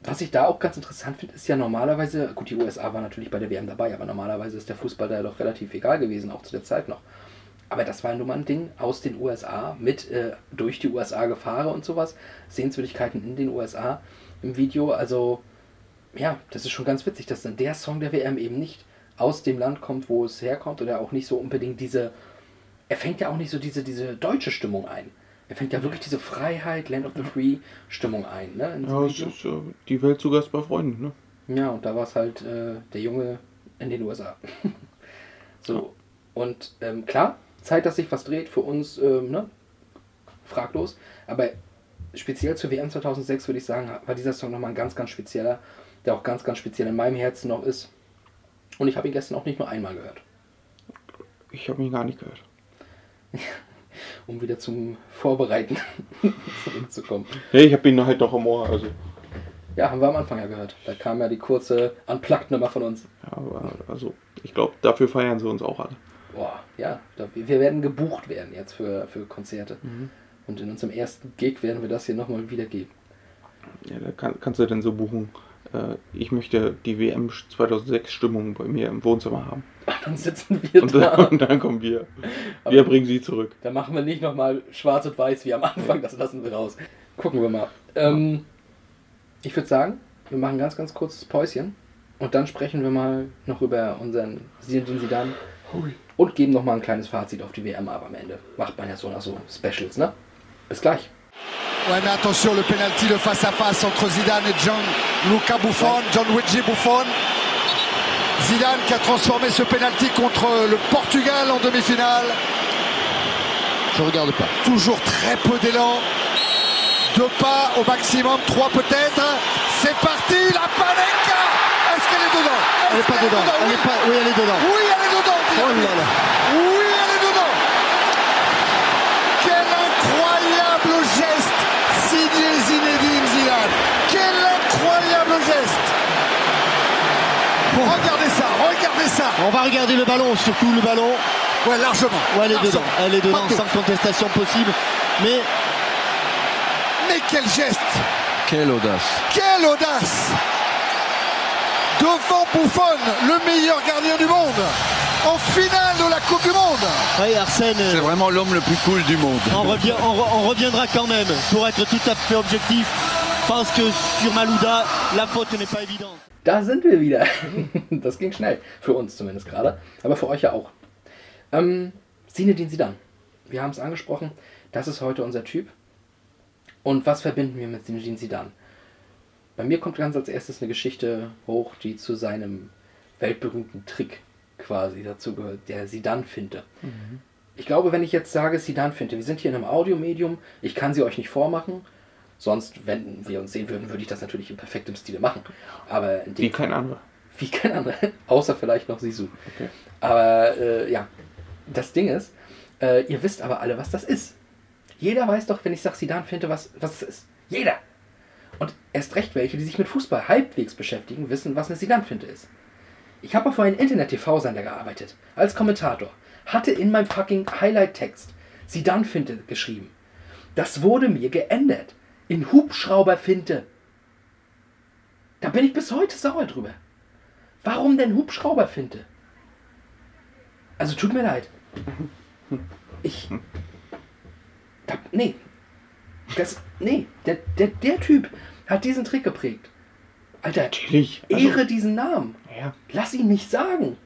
was ich da auch ganz interessant finde, ist ja normalerweise, gut, die USA war natürlich bei der WM dabei, aber normalerweise ist der Fußball da ja doch relativ egal gewesen, auch zu der Zeit noch. Aber das war nun mal ein Ding aus den USA mit äh, durch die USA gefahren und sowas. Sehenswürdigkeiten in den USA im Video. Also, ja, das ist schon ganz witzig, dass dann der Song der WM eben nicht aus dem Land kommt, wo es herkommt oder auch nicht so unbedingt diese. Er fängt ja auch nicht so diese, diese deutsche Stimmung ein. Er fängt ja wirklich diese Freiheit, Land of the Free Stimmung ein. Ne, Ja, es ist äh, die Welt zu Gast bei Freunden, ne? Ja, und da war es halt äh, der Junge in den USA. so, und ähm, klar, Zeit, dass sich was dreht für uns, ähm, ne? fraglos. Aber speziell zur WM 2006 würde ich sagen, war dieser Song nochmal ein ganz, ganz spezieller, der auch ganz, ganz speziell in meinem Herzen noch ist. Und ich habe ihn gestern auch nicht nur einmal gehört, Ich habe ihn gar nicht gehört. um wieder zum Vorbereiten zurückzukommen. Ja, ich habe ihn halt noch im Ohr, also. Ja, haben wir am Anfang ja gehört. Da kam ja die kurze Unplugged-Nummer von uns. Ja, aber also, ich glaube, dafür feiern sie uns auch alle. Boah, ja, da- wir werden gebucht werden jetzt für, für Konzerte. Und in unserem ersten Gig werden wir das hier nochmal wiedergeben. Ja, da kann, kannst du dann so buchen. Äh, ich möchte die WM 2006 Stimmung bei mir im Wohnzimmer haben. Dann sitzen wir Und, da. dann- und dann kommen wir. Wir bringen sie zurück. Da machen wir nicht nochmal schwarz und weiß wie am Anfang, das lassen wir raus. Gucken wir mal. Ähm, ich würde sagen, wir machen ein ganz, ganz kurzes Päuschen und dann sprechen wir mal noch über unseren Zinedine Zidane und geben nochmal ein kleines Fazit auf die WM ab am Ende. Macht man ja so nach so Specials, ne? Bis gleich. Ouais, mais attention, le penalty, le face-à-face entre Zidane et Gianluca Buffon, Gianluigi Buffon. Zidane qui a transformé ce penalty contre le Portugal en demi-finale. Je regarde pas. Toujours très peu d'élan. Deux pas au maximum, trois peut-être. C'est parti, la Panenka Est-ce qu'elle est dedans? Elle est pas dedans. Elle est pas. Oui, elle est dedans. Oui, elle est dedans Oh là. Oui, elle est dedans Quel incroyable geste signé Zinedine Zidane Quel incroyable geste Regardez ça, regardez ça On va regarder le ballon, surtout le ballon. Ouais, largement. Ouais, elle est Largement. dedans. Elle est dedans sans contestation possible. Mais Mais quel geste Quelle audace. Quelle audace Devant Buffon, le meilleur gardien du monde En finale de la Coupe du Monde ouais, Arsène, C'est vraiment l'homme le plus cool du monde. on, revient, on, re- on reviendra quand même. Pour être tout à fait objectif, je pense que sur Malouda, la faute n'est pas évidente. Da sind wir wieder. Das ging schnell. Für uns zumindest gerade. Aber für euch ja auch. Ähm, Zinedine Zidane. Wir haben es angesprochen. Das ist heute unser Typ. Und was verbinden wir mit Zinedine Zidane? Bei mir kommt ganz als erstes eine Geschichte hoch, die zu seinem weltberühmten Trick quasi dazu gehört. Der Zidane-Finte. Ich glaube, wenn ich jetzt sage Zidane-Finte, wir sind hier in einem Audiomedium, ich kann sie euch nicht vormachen. Sonst, wenn wir uns sehen würden, würde ich das natürlich in perfektem Stile machen. Aber Wie kein anderer. wie kein anderer, außer vielleicht noch Sisu. Okay. Aber äh, ja, das Ding ist, äh, ihr wisst aber alle, was das ist. Jeder weiß doch, wenn ich sage Sidan finde, was, was es ist. Jeder. Und erst recht welche, die sich mit Fußball halbwegs beschäftigen, wissen, was eine Sidan-Finte ist. Ich habe für einen Internet-TV-Sender gearbeitet, als Kommentator. Hatte in meinem fucking Highlight-Text Sidan-Finte geschrieben. Das wurde mir geändert. In Hubschrauber-Finte. Da bin ich bis heute sauer drüber. Warum denn Hubschrauberfinte? Also tut mir leid. Ich. Da, nee. Das, nee, der, der, der Typ hat diesen Trick geprägt. Alter, Natürlich. Also, ehre diesen Namen. Ja. Lass ihn nicht sagen.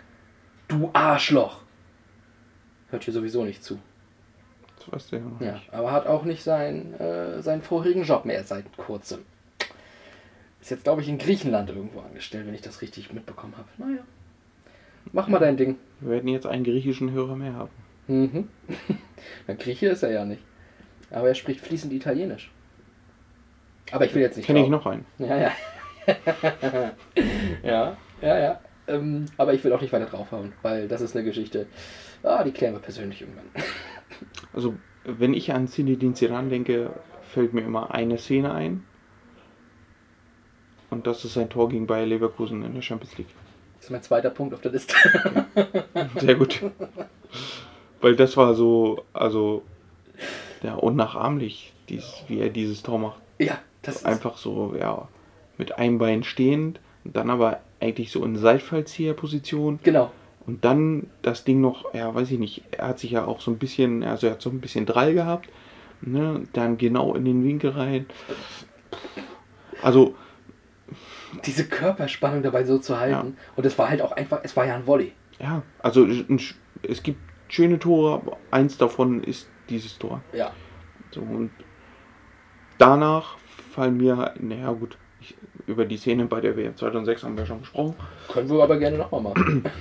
Du Arschloch. Hört hier sowieso nicht zu. Das weißt du ja noch Ja, nicht. aber hat auch nicht seinen, äh, seinen vorherigen Job mehr seit kurzem. Ist jetzt, glaube ich, in Griechenland irgendwo angestellt, wenn ich das richtig mitbekommen habe. Naja. Mach mal dein Ding. Wir werden jetzt einen griechischen Hörer mehr haben. Mhm. Na, Grieche ist er ja nicht. Aber er spricht fließend Italienisch. Aber ich will jetzt nicht. Kenne ich noch einen. Ja, ja. ja, ja, ja. Ähm, aber ich will auch nicht weiter draufhauen, weil das ist eine Geschichte. Ah, die klären wir persönlich irgendwann. Also, wenn ich an Zinedine Zidane denke, fällt mir immer eine Szene ein. Und das ist sein Tor gegen Bayer Leverkusen in der Champions League. Das ist mein zweiter Punkt auf der Liste. Sehr gut. Weil das war so, also, ja, unnachahmlich, dies, wie er dieses Tor macht. ja, das ist Einfach so, ja, mit einem Bein stehend und dann aber eigentlich so in Seitfallzieherposition Genau. und dann das Ding noch, ja, weiß ich nicht, er hat sich ja auch so ein bisschen, also er hat so ein bisschen Drall gehabt, ne, dann genau in den Winkel rein. Also, Diese Körperspannung dabei so zu halten. Und es war halt auch einfach, es war ja ein Volley. ja, also es gibt schöne Tore, aber eins davon ist dieses Tor. Ja. So, und danach fallen mir, naja gut, über die Szene bei der WM 2006 haben wir schon gesprochen. Können wir aber gerne nochmal machen.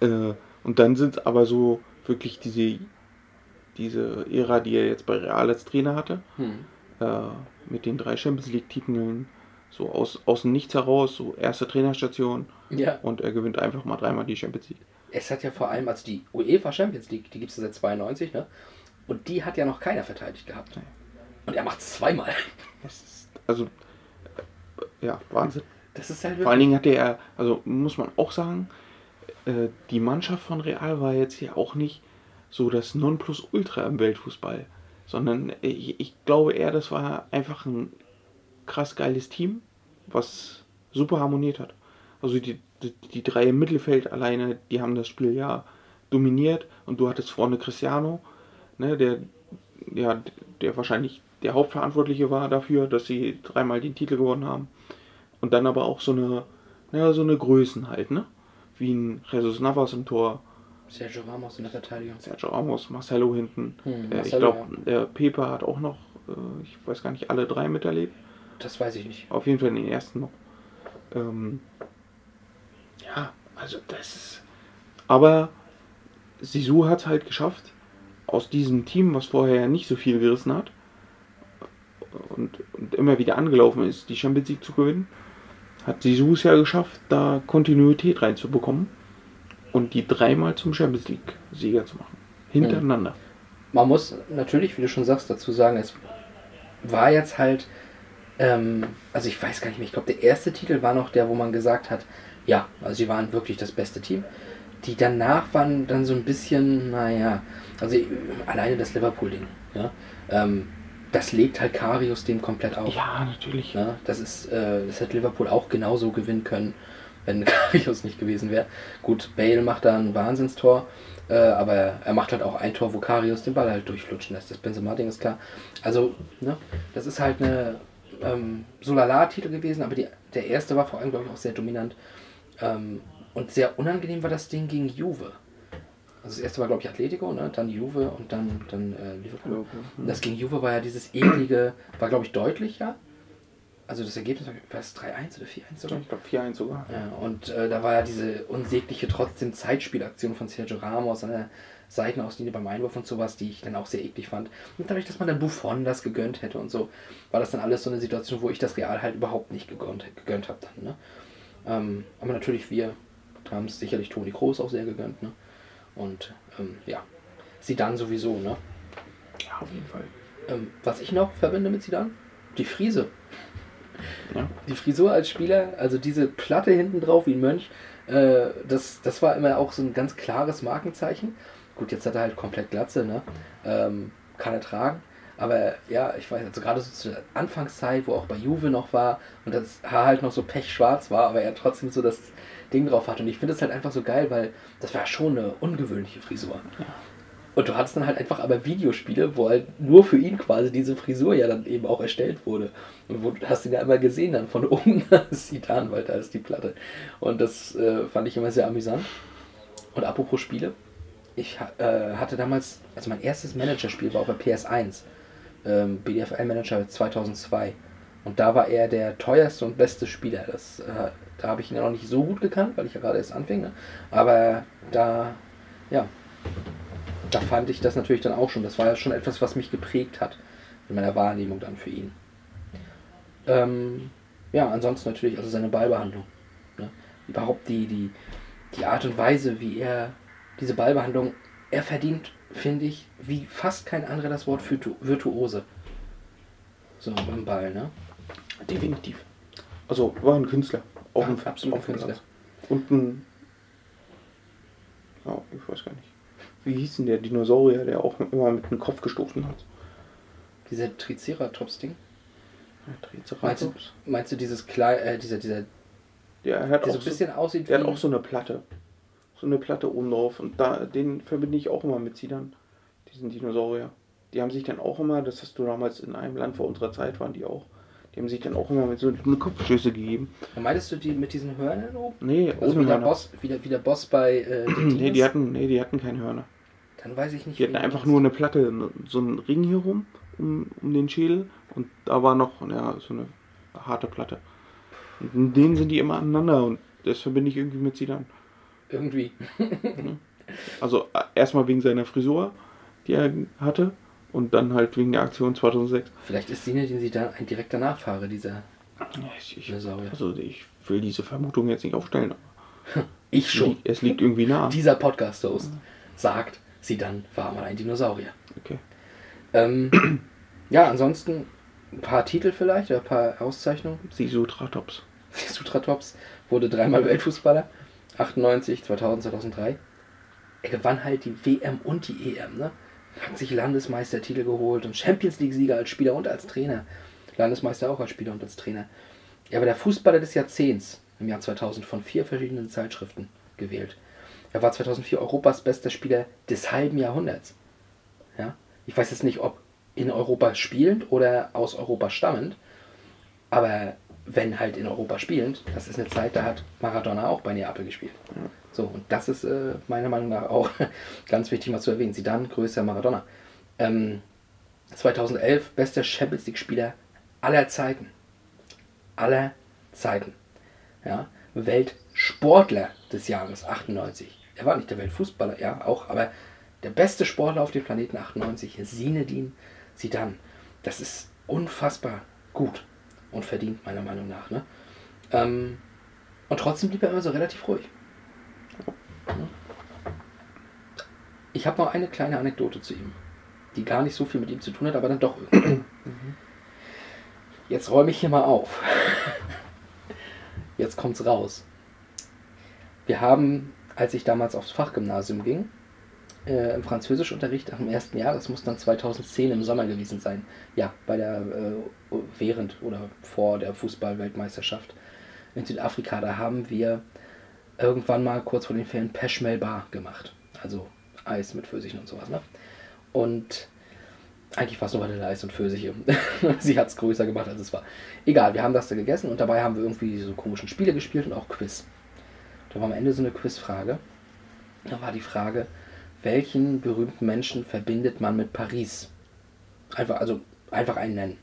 Äh, und dann sind es aber so wirklich diese, diese Ära, die er jetzt bei Real als Trainer hatte, Hm. äh, mit den drei Champions League-Titeln, so aus, aus dem Nichts heraus, so erste Trainerstation Ja. und er gewinnt einfach mal dreimal die Champions League. Es hat ja vor allem, also die UEFA Champions League, die gibt es ja seit 92, ne? Und die hat ja noch keiner verteidigt gehabt. Und er macht es zweimal. Das ist, also, ja, Wahnsinn. Das ist halt Vor allen Dingen hatte er, also muss man auch sagen, äh, die Mannschaft von Real war jetzt hier auch nicht so das Nonplusultra im Weltfußball, sondern ich, ich glaube eher, das war einfach ein krass geiles Team, was super harmoniert hat. Also die, die, die drei im Mittelfeld alleine, die haben das Spiel ja dominiert und du hattest vorne Cristiano, ne, der, ja, der wahrscheinlich der Hauptverantwortliche war dafür, dass sie dreimal den Titel gewonnen haben. Und dann aber auch so eine, ja, so eine Größen halt, ne? Wie ein Jesus Navas im Tor, Sergio Ramos in der Verteidigung. Sergio Ramos, Marcelo hinten. Hm, äh, ich Marcelo, glaube, der Pepe hat auch noch, äh, ich weiß gar nicht, alle drei miterlebt. Das weiß ich nicht. Auf jeden Fall den ersten noch. Ähm, ja, also das ist. Aber Sisu hat es halt geschafft, aus diesem Team, was vorher nicht so viel gerissen hat und, und immer wieder angelaufen ist, die Champions League zu gewinnen, hat Sisu es ja geschafft, da Kontinuität reinzubekommen und die dreimal zum Champions League-Sieger zu machen. Hintereinander. Man muss natürlich, wie du schon sagst, dazu sagen, es war jetzt halt, ähm, also ich weiß gar nicht mehr, ich glaube, der erste Titel war noch der, wo man gesagt hat, ja, also sie waren wirklich das beste Team. Die danach waren dann so ein bisschen, naja, also äh, alleine das Liverpool-Ding, ja, ähm, das legt halt Karius dem komplett auf. Ja, natürlich. Ja, das ist, äh, das hätte Liverpool auch genauso gewinnen können, wenn Karius nicht gewesen wäre. Gut, Bale macht da ein Wahnsinnstor, äh, aber er macht halt auch ein Tor, wo Karius den Ball halt durchflutschen lässt. Das Benzema-Ding ist klar. Also, ne, das ist halt eine ähm, Solala-Titel gewesen, aber die, der erste war vor allem, glaube ich, auch sehr dominant. Ähm, und sehr unangenehm war das Ding gegen Juve. Also das erste war, glaube ich, Atletico, ne? dann Juve und dann, dann äh, Liverpool. Und das gegen Juve war ja dieses eklige, war, glaube ich, deutlich, ja. Also das Ergebnis war, war es 3-1 oder 4-1 sogar? Ich glaube 4-1 sogar. Ja, und äh, da war ja diese unsägliche trotzdem Zeitspielaktion von Sergio Ramos an der Seitenauslinie beim Einwurf und sowas, die ich dann auch sehr eklig fand. Und dadurch, dass man dann Buffon das gegönnt hätte und so, war das dann alles so eine Situation, wo ich das Real halt überhaupt nicht gegönnt, gegönnt habe dann. Ne? Ähm, aber natürlich, wir haben es sicherlich Toni Kroos auch sehr gegönnt. Ne? Und ähm, ja, Sidan sowieso. Ne? Ja, auf jeden Fall. Ähm, was ich noch verbinde mit Sidan? Die Frise. Ja. Die Frisur als Spieler, also diese Platte hinten drauf wie ein Mönch, äh, das, das war immer auch so ein ganz klares Markenzeichen. Gut, jetzt hat er halt komplett Glatze, ne? Ähm, kann er tragen. Aber ja, ich weiß, also gerade so zu der Anfangszeit, wo auch bei Juve noch war und das Haar halt noch so pechschwarz war, aber er trotzdem so das Ding drauf hat. Und ich finde es halt einfach so geil, weil das war schon eine ungewöhnliche Frisur. Und du hattest dann halt einfach aber Videospiele, wo halt nur für ihn quasi diese Frisur ja dann eben auch erstellt wurde. Und wo du hast ihn ja immer gesehen dann von oben, sieht an, weil da ist die Platte. Und das äh, fand ich immer sehr amüsant. Und apropos Spiele, ich äh, hatte damals, also mein erstes Managerspiel war auf der PS1, ähm, BDFL Manager 2002. Und da war er der teuerste und beste Spieler. Das, äh, da habe ich ihn ja noch nicht so gut gekannt, weil ich ja gerade erst anfing. Ne? Aber da, ja, da fand ich das natürlich dann auch schon. Das war ja schon etwas, was mich geprägt hat in meiner Wahrnehmung dann für ihn. Ähm, ja, ansonsten natürlich also seine Ballbehandlung. Ne? Überhaupt die, die, die Art und Weise, wie er diese Ballbehandlung, er verdient, finde ich, wie fast kein anderer das Wort Virtu Virtuose. So beim Ball, ne? Definitiv. Also war ein Künstler. Dem Künstler. Platz. Und ein. Ja, ich weiß gar nicht. Wie hieß denn der Dinosaurier, der auch immer mit dem Kopf gestoßen hat? Dieser Triceratops-Ding. Ja, Meinst du, Triceratops. meinst du dieses kleine, äh, dieser, dieser, Der hat der auch so ein bisschen aussieht Der hat auch so eine Platte. So eine Platte oben drauf. Und da, den verbinde ich auch immer mit Zidane. Diesen Dinosaurier. Die haben sich dann auch immer, das hast du damals in einem Land vor unserer Zeit, waren die auch. Die haben sich dann auch immer mit so eine Kopfstöße gegeben. Meintest du die mit diesen Hörnern oben? Nee, Also ohne wie der, Hörner. Boss, wie, der, wie der Boss bei äh, Nee, die hatten, nee, die hatten keine Hörner. Dann weiß ich nicht. Die hatten einfach nur eine Platte, so einen Ring hier rum, um, um den Schädel. Und da war noch ja, so eine harte Platte. Und in denen sind die immer aneinander und das verbinde ich irgendwie mit Zidane. Irgendwie. Also äh, erstmal wegen seiner Frisur, die er hatte. Und dann halt wegen der Aktion 2006. Vielleicht ist Zinedine Zidane ein direkter Nachfahre dieser Ja, Ich, ich, Dinosaurier. also ich will diese Vermutung jetzt nicht aufstellen. aber Ich schon. Es liegt irgendwie nah. Dieser Podcast-Host sagt, Zidane war mal ein Dinosaurier. Okay. Ähm, ja, ansonsten ein paar Titel vielleicht, oder ein paar Auszeichnungen. Sisu Tratops. Sutratops wurde dreimal Weltfußballer. 98, 2000, 2003. Er gewann halt die WM und die EM, ne? Hat sich Landesmeistertitel geholt und Champions League-Sieger als Spieler und als Trainer. Landesmeister auch als Spieler und als Trainer. Er war der Fußballer des Jahrzehnts im Jahr 2000 von vier verschiedenen Zeitschriften gewählt. Er war 2004 Europas bester Spieler des halben Jahrhunderts. Ja? Ich weiß jetzt nicht, ob in Europa spielend oder aus Europa stammend, aber wenn halt in Europa spielend, das ist eine Zeit, da hat Maradona auch bei Neapel gespielt. So, und das ist äh, meiner Meinung nach auch ganz wichtig mal zu erwähnen. Zidane, größer Maradona. Ähm, 2011 bester Champions League-Spieler aller Zeiten. Aller Zeiten. Ja, Weltsportler des Jahres 98. Er war nicht der Weltfußballer, ja, auch, aber der beste Sportler auf dem Planeten 98, Sinedin Zidane. Das ist unfassbar gut und verdient, meiner Meinung nach. Ne? Ähm, und trotzdem blieb er immer so relativ ruhig. Ich habe noch eine kleine Anekdote zu ihm, die gar nicht so viel mit ihm zu tun hat, aber dann doch irgendwie. Jetzt räume ich hier mal auf. Jetzt kommt's raus. Wir haben, als ich damals aufs Fachgymnasium ging, äh, im Französischunterricht dem ersten Jahr, das muss dann 2010 im Sommer gewesen sein, ja, bei der, äh, während oder vor der Fußball-Weltmeisterschaft in Südafrika, da haben wir irgendwann mal kurz vor den Ferien Peschmel Bar gemacht. Also Eis mit Pfirsichen und sowas, ne? Und eigentlich war es nur Vanilleeis und Pfirsiche. Sie hat es größer gemacht, als es war. Egal, wir haben das da gegessen und dabei haben wir irgendwie so komischen Spiele gespielt und auch Quiz. Da war am Ende so eine Quizfrage. Da war die Frage, welchen berühmten Menschen verbindet man mit Paris? Einfach, also einfach einen nennen.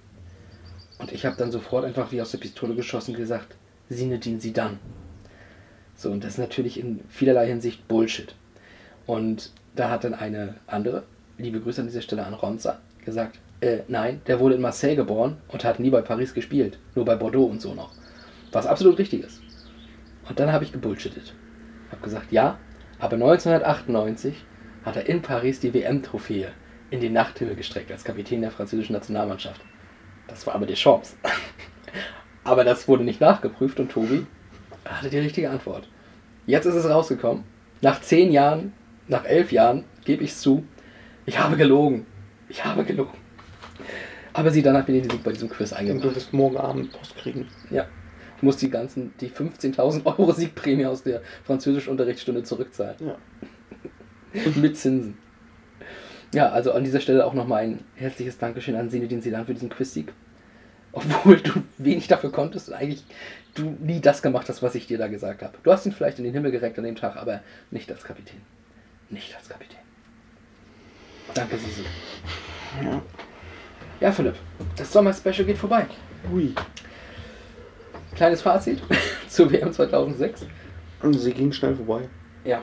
Und ich habe dann sofort einfach wie aus der Pistole geschossen gesagt, Sinedin Sidan. So, und das ist natürlich in vielerlei Hinsicht Bullshit. Und da hat dann eine andere, liebe Grüße an dieser Stelle an Ronza, gesagt, äh, nein, der wurde in Marseille geboren und hat nie bei Paris gespielt, nur bei Bordeaux und so noch. Was absolut richtig ist. Und dann habe ich gebullshittet. Habe gesagt, ja, aber 1998 hat er in Paris die WM-Trophäe in den Nachthimmel gestreckt als Kapitän der französischen Nationalmannschaft. Das war aber die Chance. aber das wurde nicht nachgeprüft und Tobi hatte die richtige Antwort. Jetzt ist es rausgekommen. Nach zehn Jahren, nach elf Jahren, gebe ich es zu, ich habe gelogen. Ich habe gelogen. Aber sie mir den Sieg bei diesem Quiz Und eingebracht. du wirst morgen Abend Post kriegen. Ja. Ich muss die ganzen, die 15.000 Euro Siegprämie aus der Französisch-Unterrichtsstunde zurückzahlen. Ja. Mit Zinsen. Ja, also an dieser Stelle auch nochmal ein herzliches Dankeschön an Sinedin Sidan für diesen Quiz-Sieg. Obwohl du wenig dafür konntest und eigentlich du nie das gemacht hast, was ich dir da gesagt habe. Du hast ihn vielleicht in den Himmel gereckt an dem Tag, aber nicht als Kapitän. Nicht als Kapitän. Danke, Sisi. Ja. Ja, Philipp, das Sommer-Special geht vorbei. Ui. Kleines Fazit zur WM 2006. Und sie ging schnell vorbei. Ja,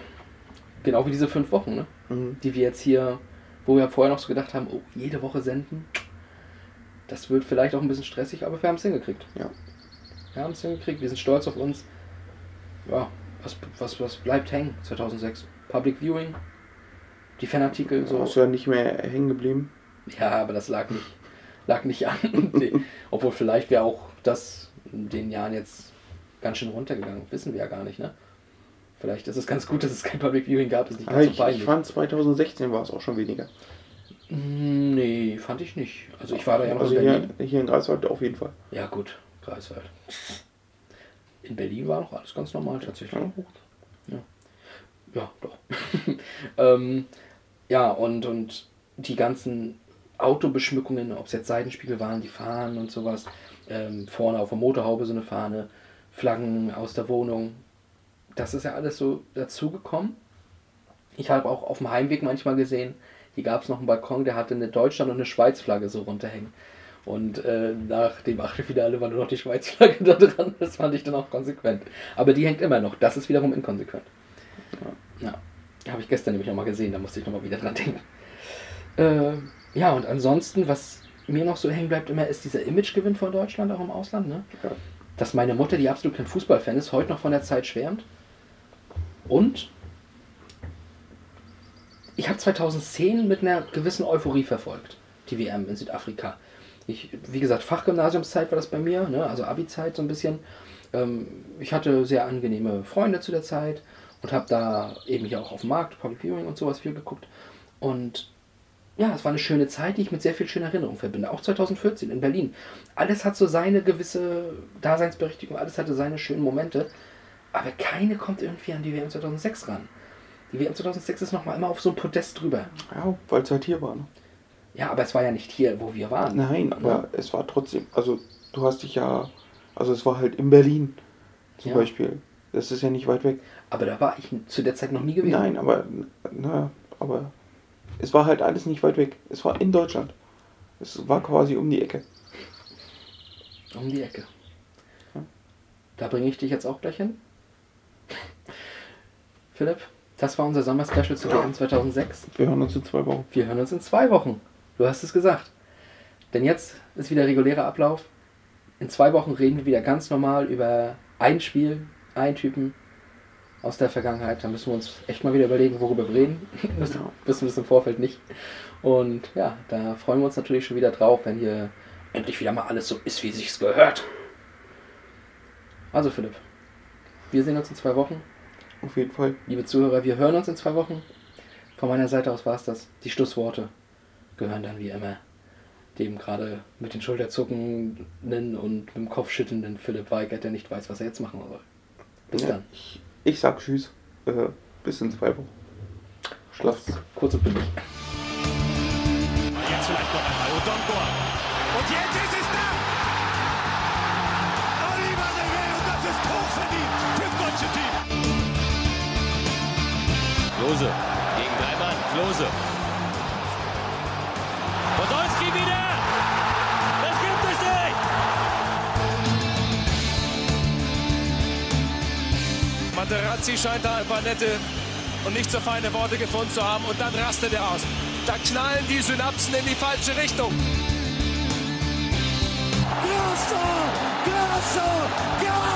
genau wie diese fünf Wochen, ne? Mhm. die wir jetzt hier, wo wir vorher noch so gedacht haben, oh, jede Woche senden. Das wird vielleicht auch ein bisschen stressig, aber wir haben es hingekriegt. Ja. Wir haben es hingekriegt, wir sind stolz auf uns. Ja, was, was, was bleibt hängen 2006? Public Viewing, die Fanartikel, so. Hast du ja nicht mehr hängen geblieben? Ja, aber das lag nicht, lag nicht an. Nee. Obwohl vielleicht wäre auch das in den Jahren jetzt ganz schön runtergegangen. Wissen wir ja gar nicht, ne? Vielleicht ist es ganz gut, dass es kein Public Viewing gab, ist nicht ganz so ich, peinlich. ich fand 2016 war es auch schon weniger. Mm, Nee, fand ich nicht. Also ich war da ja noch Also in hier, Berlin. hier in Greifswald auf jeden Fall. Ja gut, Greifswald. In Berlin war noch alles ganz normal tatsächlich. Ja. Ja, doch. ähm, ja, und, und die ganzen Autobeschmückungen, ob es jetzt Seitenspiegel waren, die Fahnen und sowas, ähm, vorne auf der Motorhaube so eine Fahne, Flaggen aus der Wohnung, das ist ja alles so dazugekommen. Ich habe auch auf dem Heimweg manchmal gesehen, hier gab es noch einen Balkon, der hatte eine Deutschland- und eine Schweiz-Flagge so runterhängen. Und äh, nach dem Achtelfinale war nur noch die Schweiz-Flagge da dran. Das fand ich dann auch konsequent. Aber die hängt immer noch. Das ist wiederum inkonsequent. Ja. Habe ich gestern nämlich nochmal gesehen. Da musste ich nochmal wieder dran denken. Äh, ja, und ansonsten, was mir noch so hängen bleibt immer, ist dieser Imagegewinn von Deutschland auch im Ausland. Ne? Ja. Dass meine Mutter, die absolut kein Fußballfan ist, heute noch von der Zeit schwärmt. Und ich habe 2010 mit einer gewissen Euphorie verfolgt, die WM in Südafrika. Ich, wie gesagt, Fachgymnasiumszeit war das bei mir, ne? also Abi-Zeit so ein bisschen. Ähm, ich hatte sehr angenehme Freunde zu der Zeit und habe da eben hier auch auf dem Markt, Public Viewing und sowas viel geguckt. Und ja, es war eine schöne Zeit, die ich mit sehr viel schöner Erinnerung verbinde. Auch 2014 in Berlin. Alles hat so seine gewisse Daseinsberechtigung, alles hatte seine schönen Momente. Aber keine kommt irgendwie an die WM 2006 ran. Die WM 2006 ist nochmal immer auf so ein Podest drüber. Ja, weil es halt hier war. Ne? Ja, aber es war ja nicht hier, wo wir waren. Nein, aber es war trotzdem, also du hast dich ja, also es war halt in Berlin zum Ja. Beispiel. Das ist ja nicht weit weg. Aber da war ich zu der Zeit noch nie gewesen. Nein, aber, na, aber es war halt alles nicht weit weg. Es war in Deutschland. Es war quasi um die Ecke. Um die Ecke. Da bringe ich dich jetzt auch gleich hin. Philipp, das war unser Sommer-Special zu WM 2006. Wir hören uns in zwei Wochen. Wir hören uns in zwei Wochen. Du hast es gesagt. Denn jetzt ist wieder regulärer Ablauf. In zwei Wochen reden wir wieder ganz normal über ein Spiel, einen Typen aus der Vergangenheit. Da müssen wir uns echt mal wieder überlegen, worüber wir reden. Das wissen wir es im Vorfeld nicht. Und ja, da freuen wir uns natürlich schon wieder drauf, wenn hier endlich wieder mal alles so ist, wie es sich gehört. Also Philipp, wir sehen uns in zwei Wochen. Auf jeden Fall. Liebe Zuhörer, wir hören uns in zwei Wochen. Von meiner Seite aus war es das. Die Schlussworte gehören dann wie immer dem gerade mit den Schulterzuckenden und mit dem Kopf schüttelnden Philipp Weigert, der nicht weiß, was er jetzt machen soll. Bis Ja, dann. Ich, ich sag Tschüss. Äh, bis in zwei Wochen. Schlaft gut. Kurz und bündig. Jetzt vielleicht noch einmal Odonkor. Und jetzt Klose gegen drei Mann. Klose. Podolski wieder. Das gibt es nicht. Materazzi scheint da ein paar nette und nicht so feine Worte gefunden zu haben und dann rastet er aus. Da knallen die Synapsen in die falsche Richtung. Grosso! Grosso! Grosso!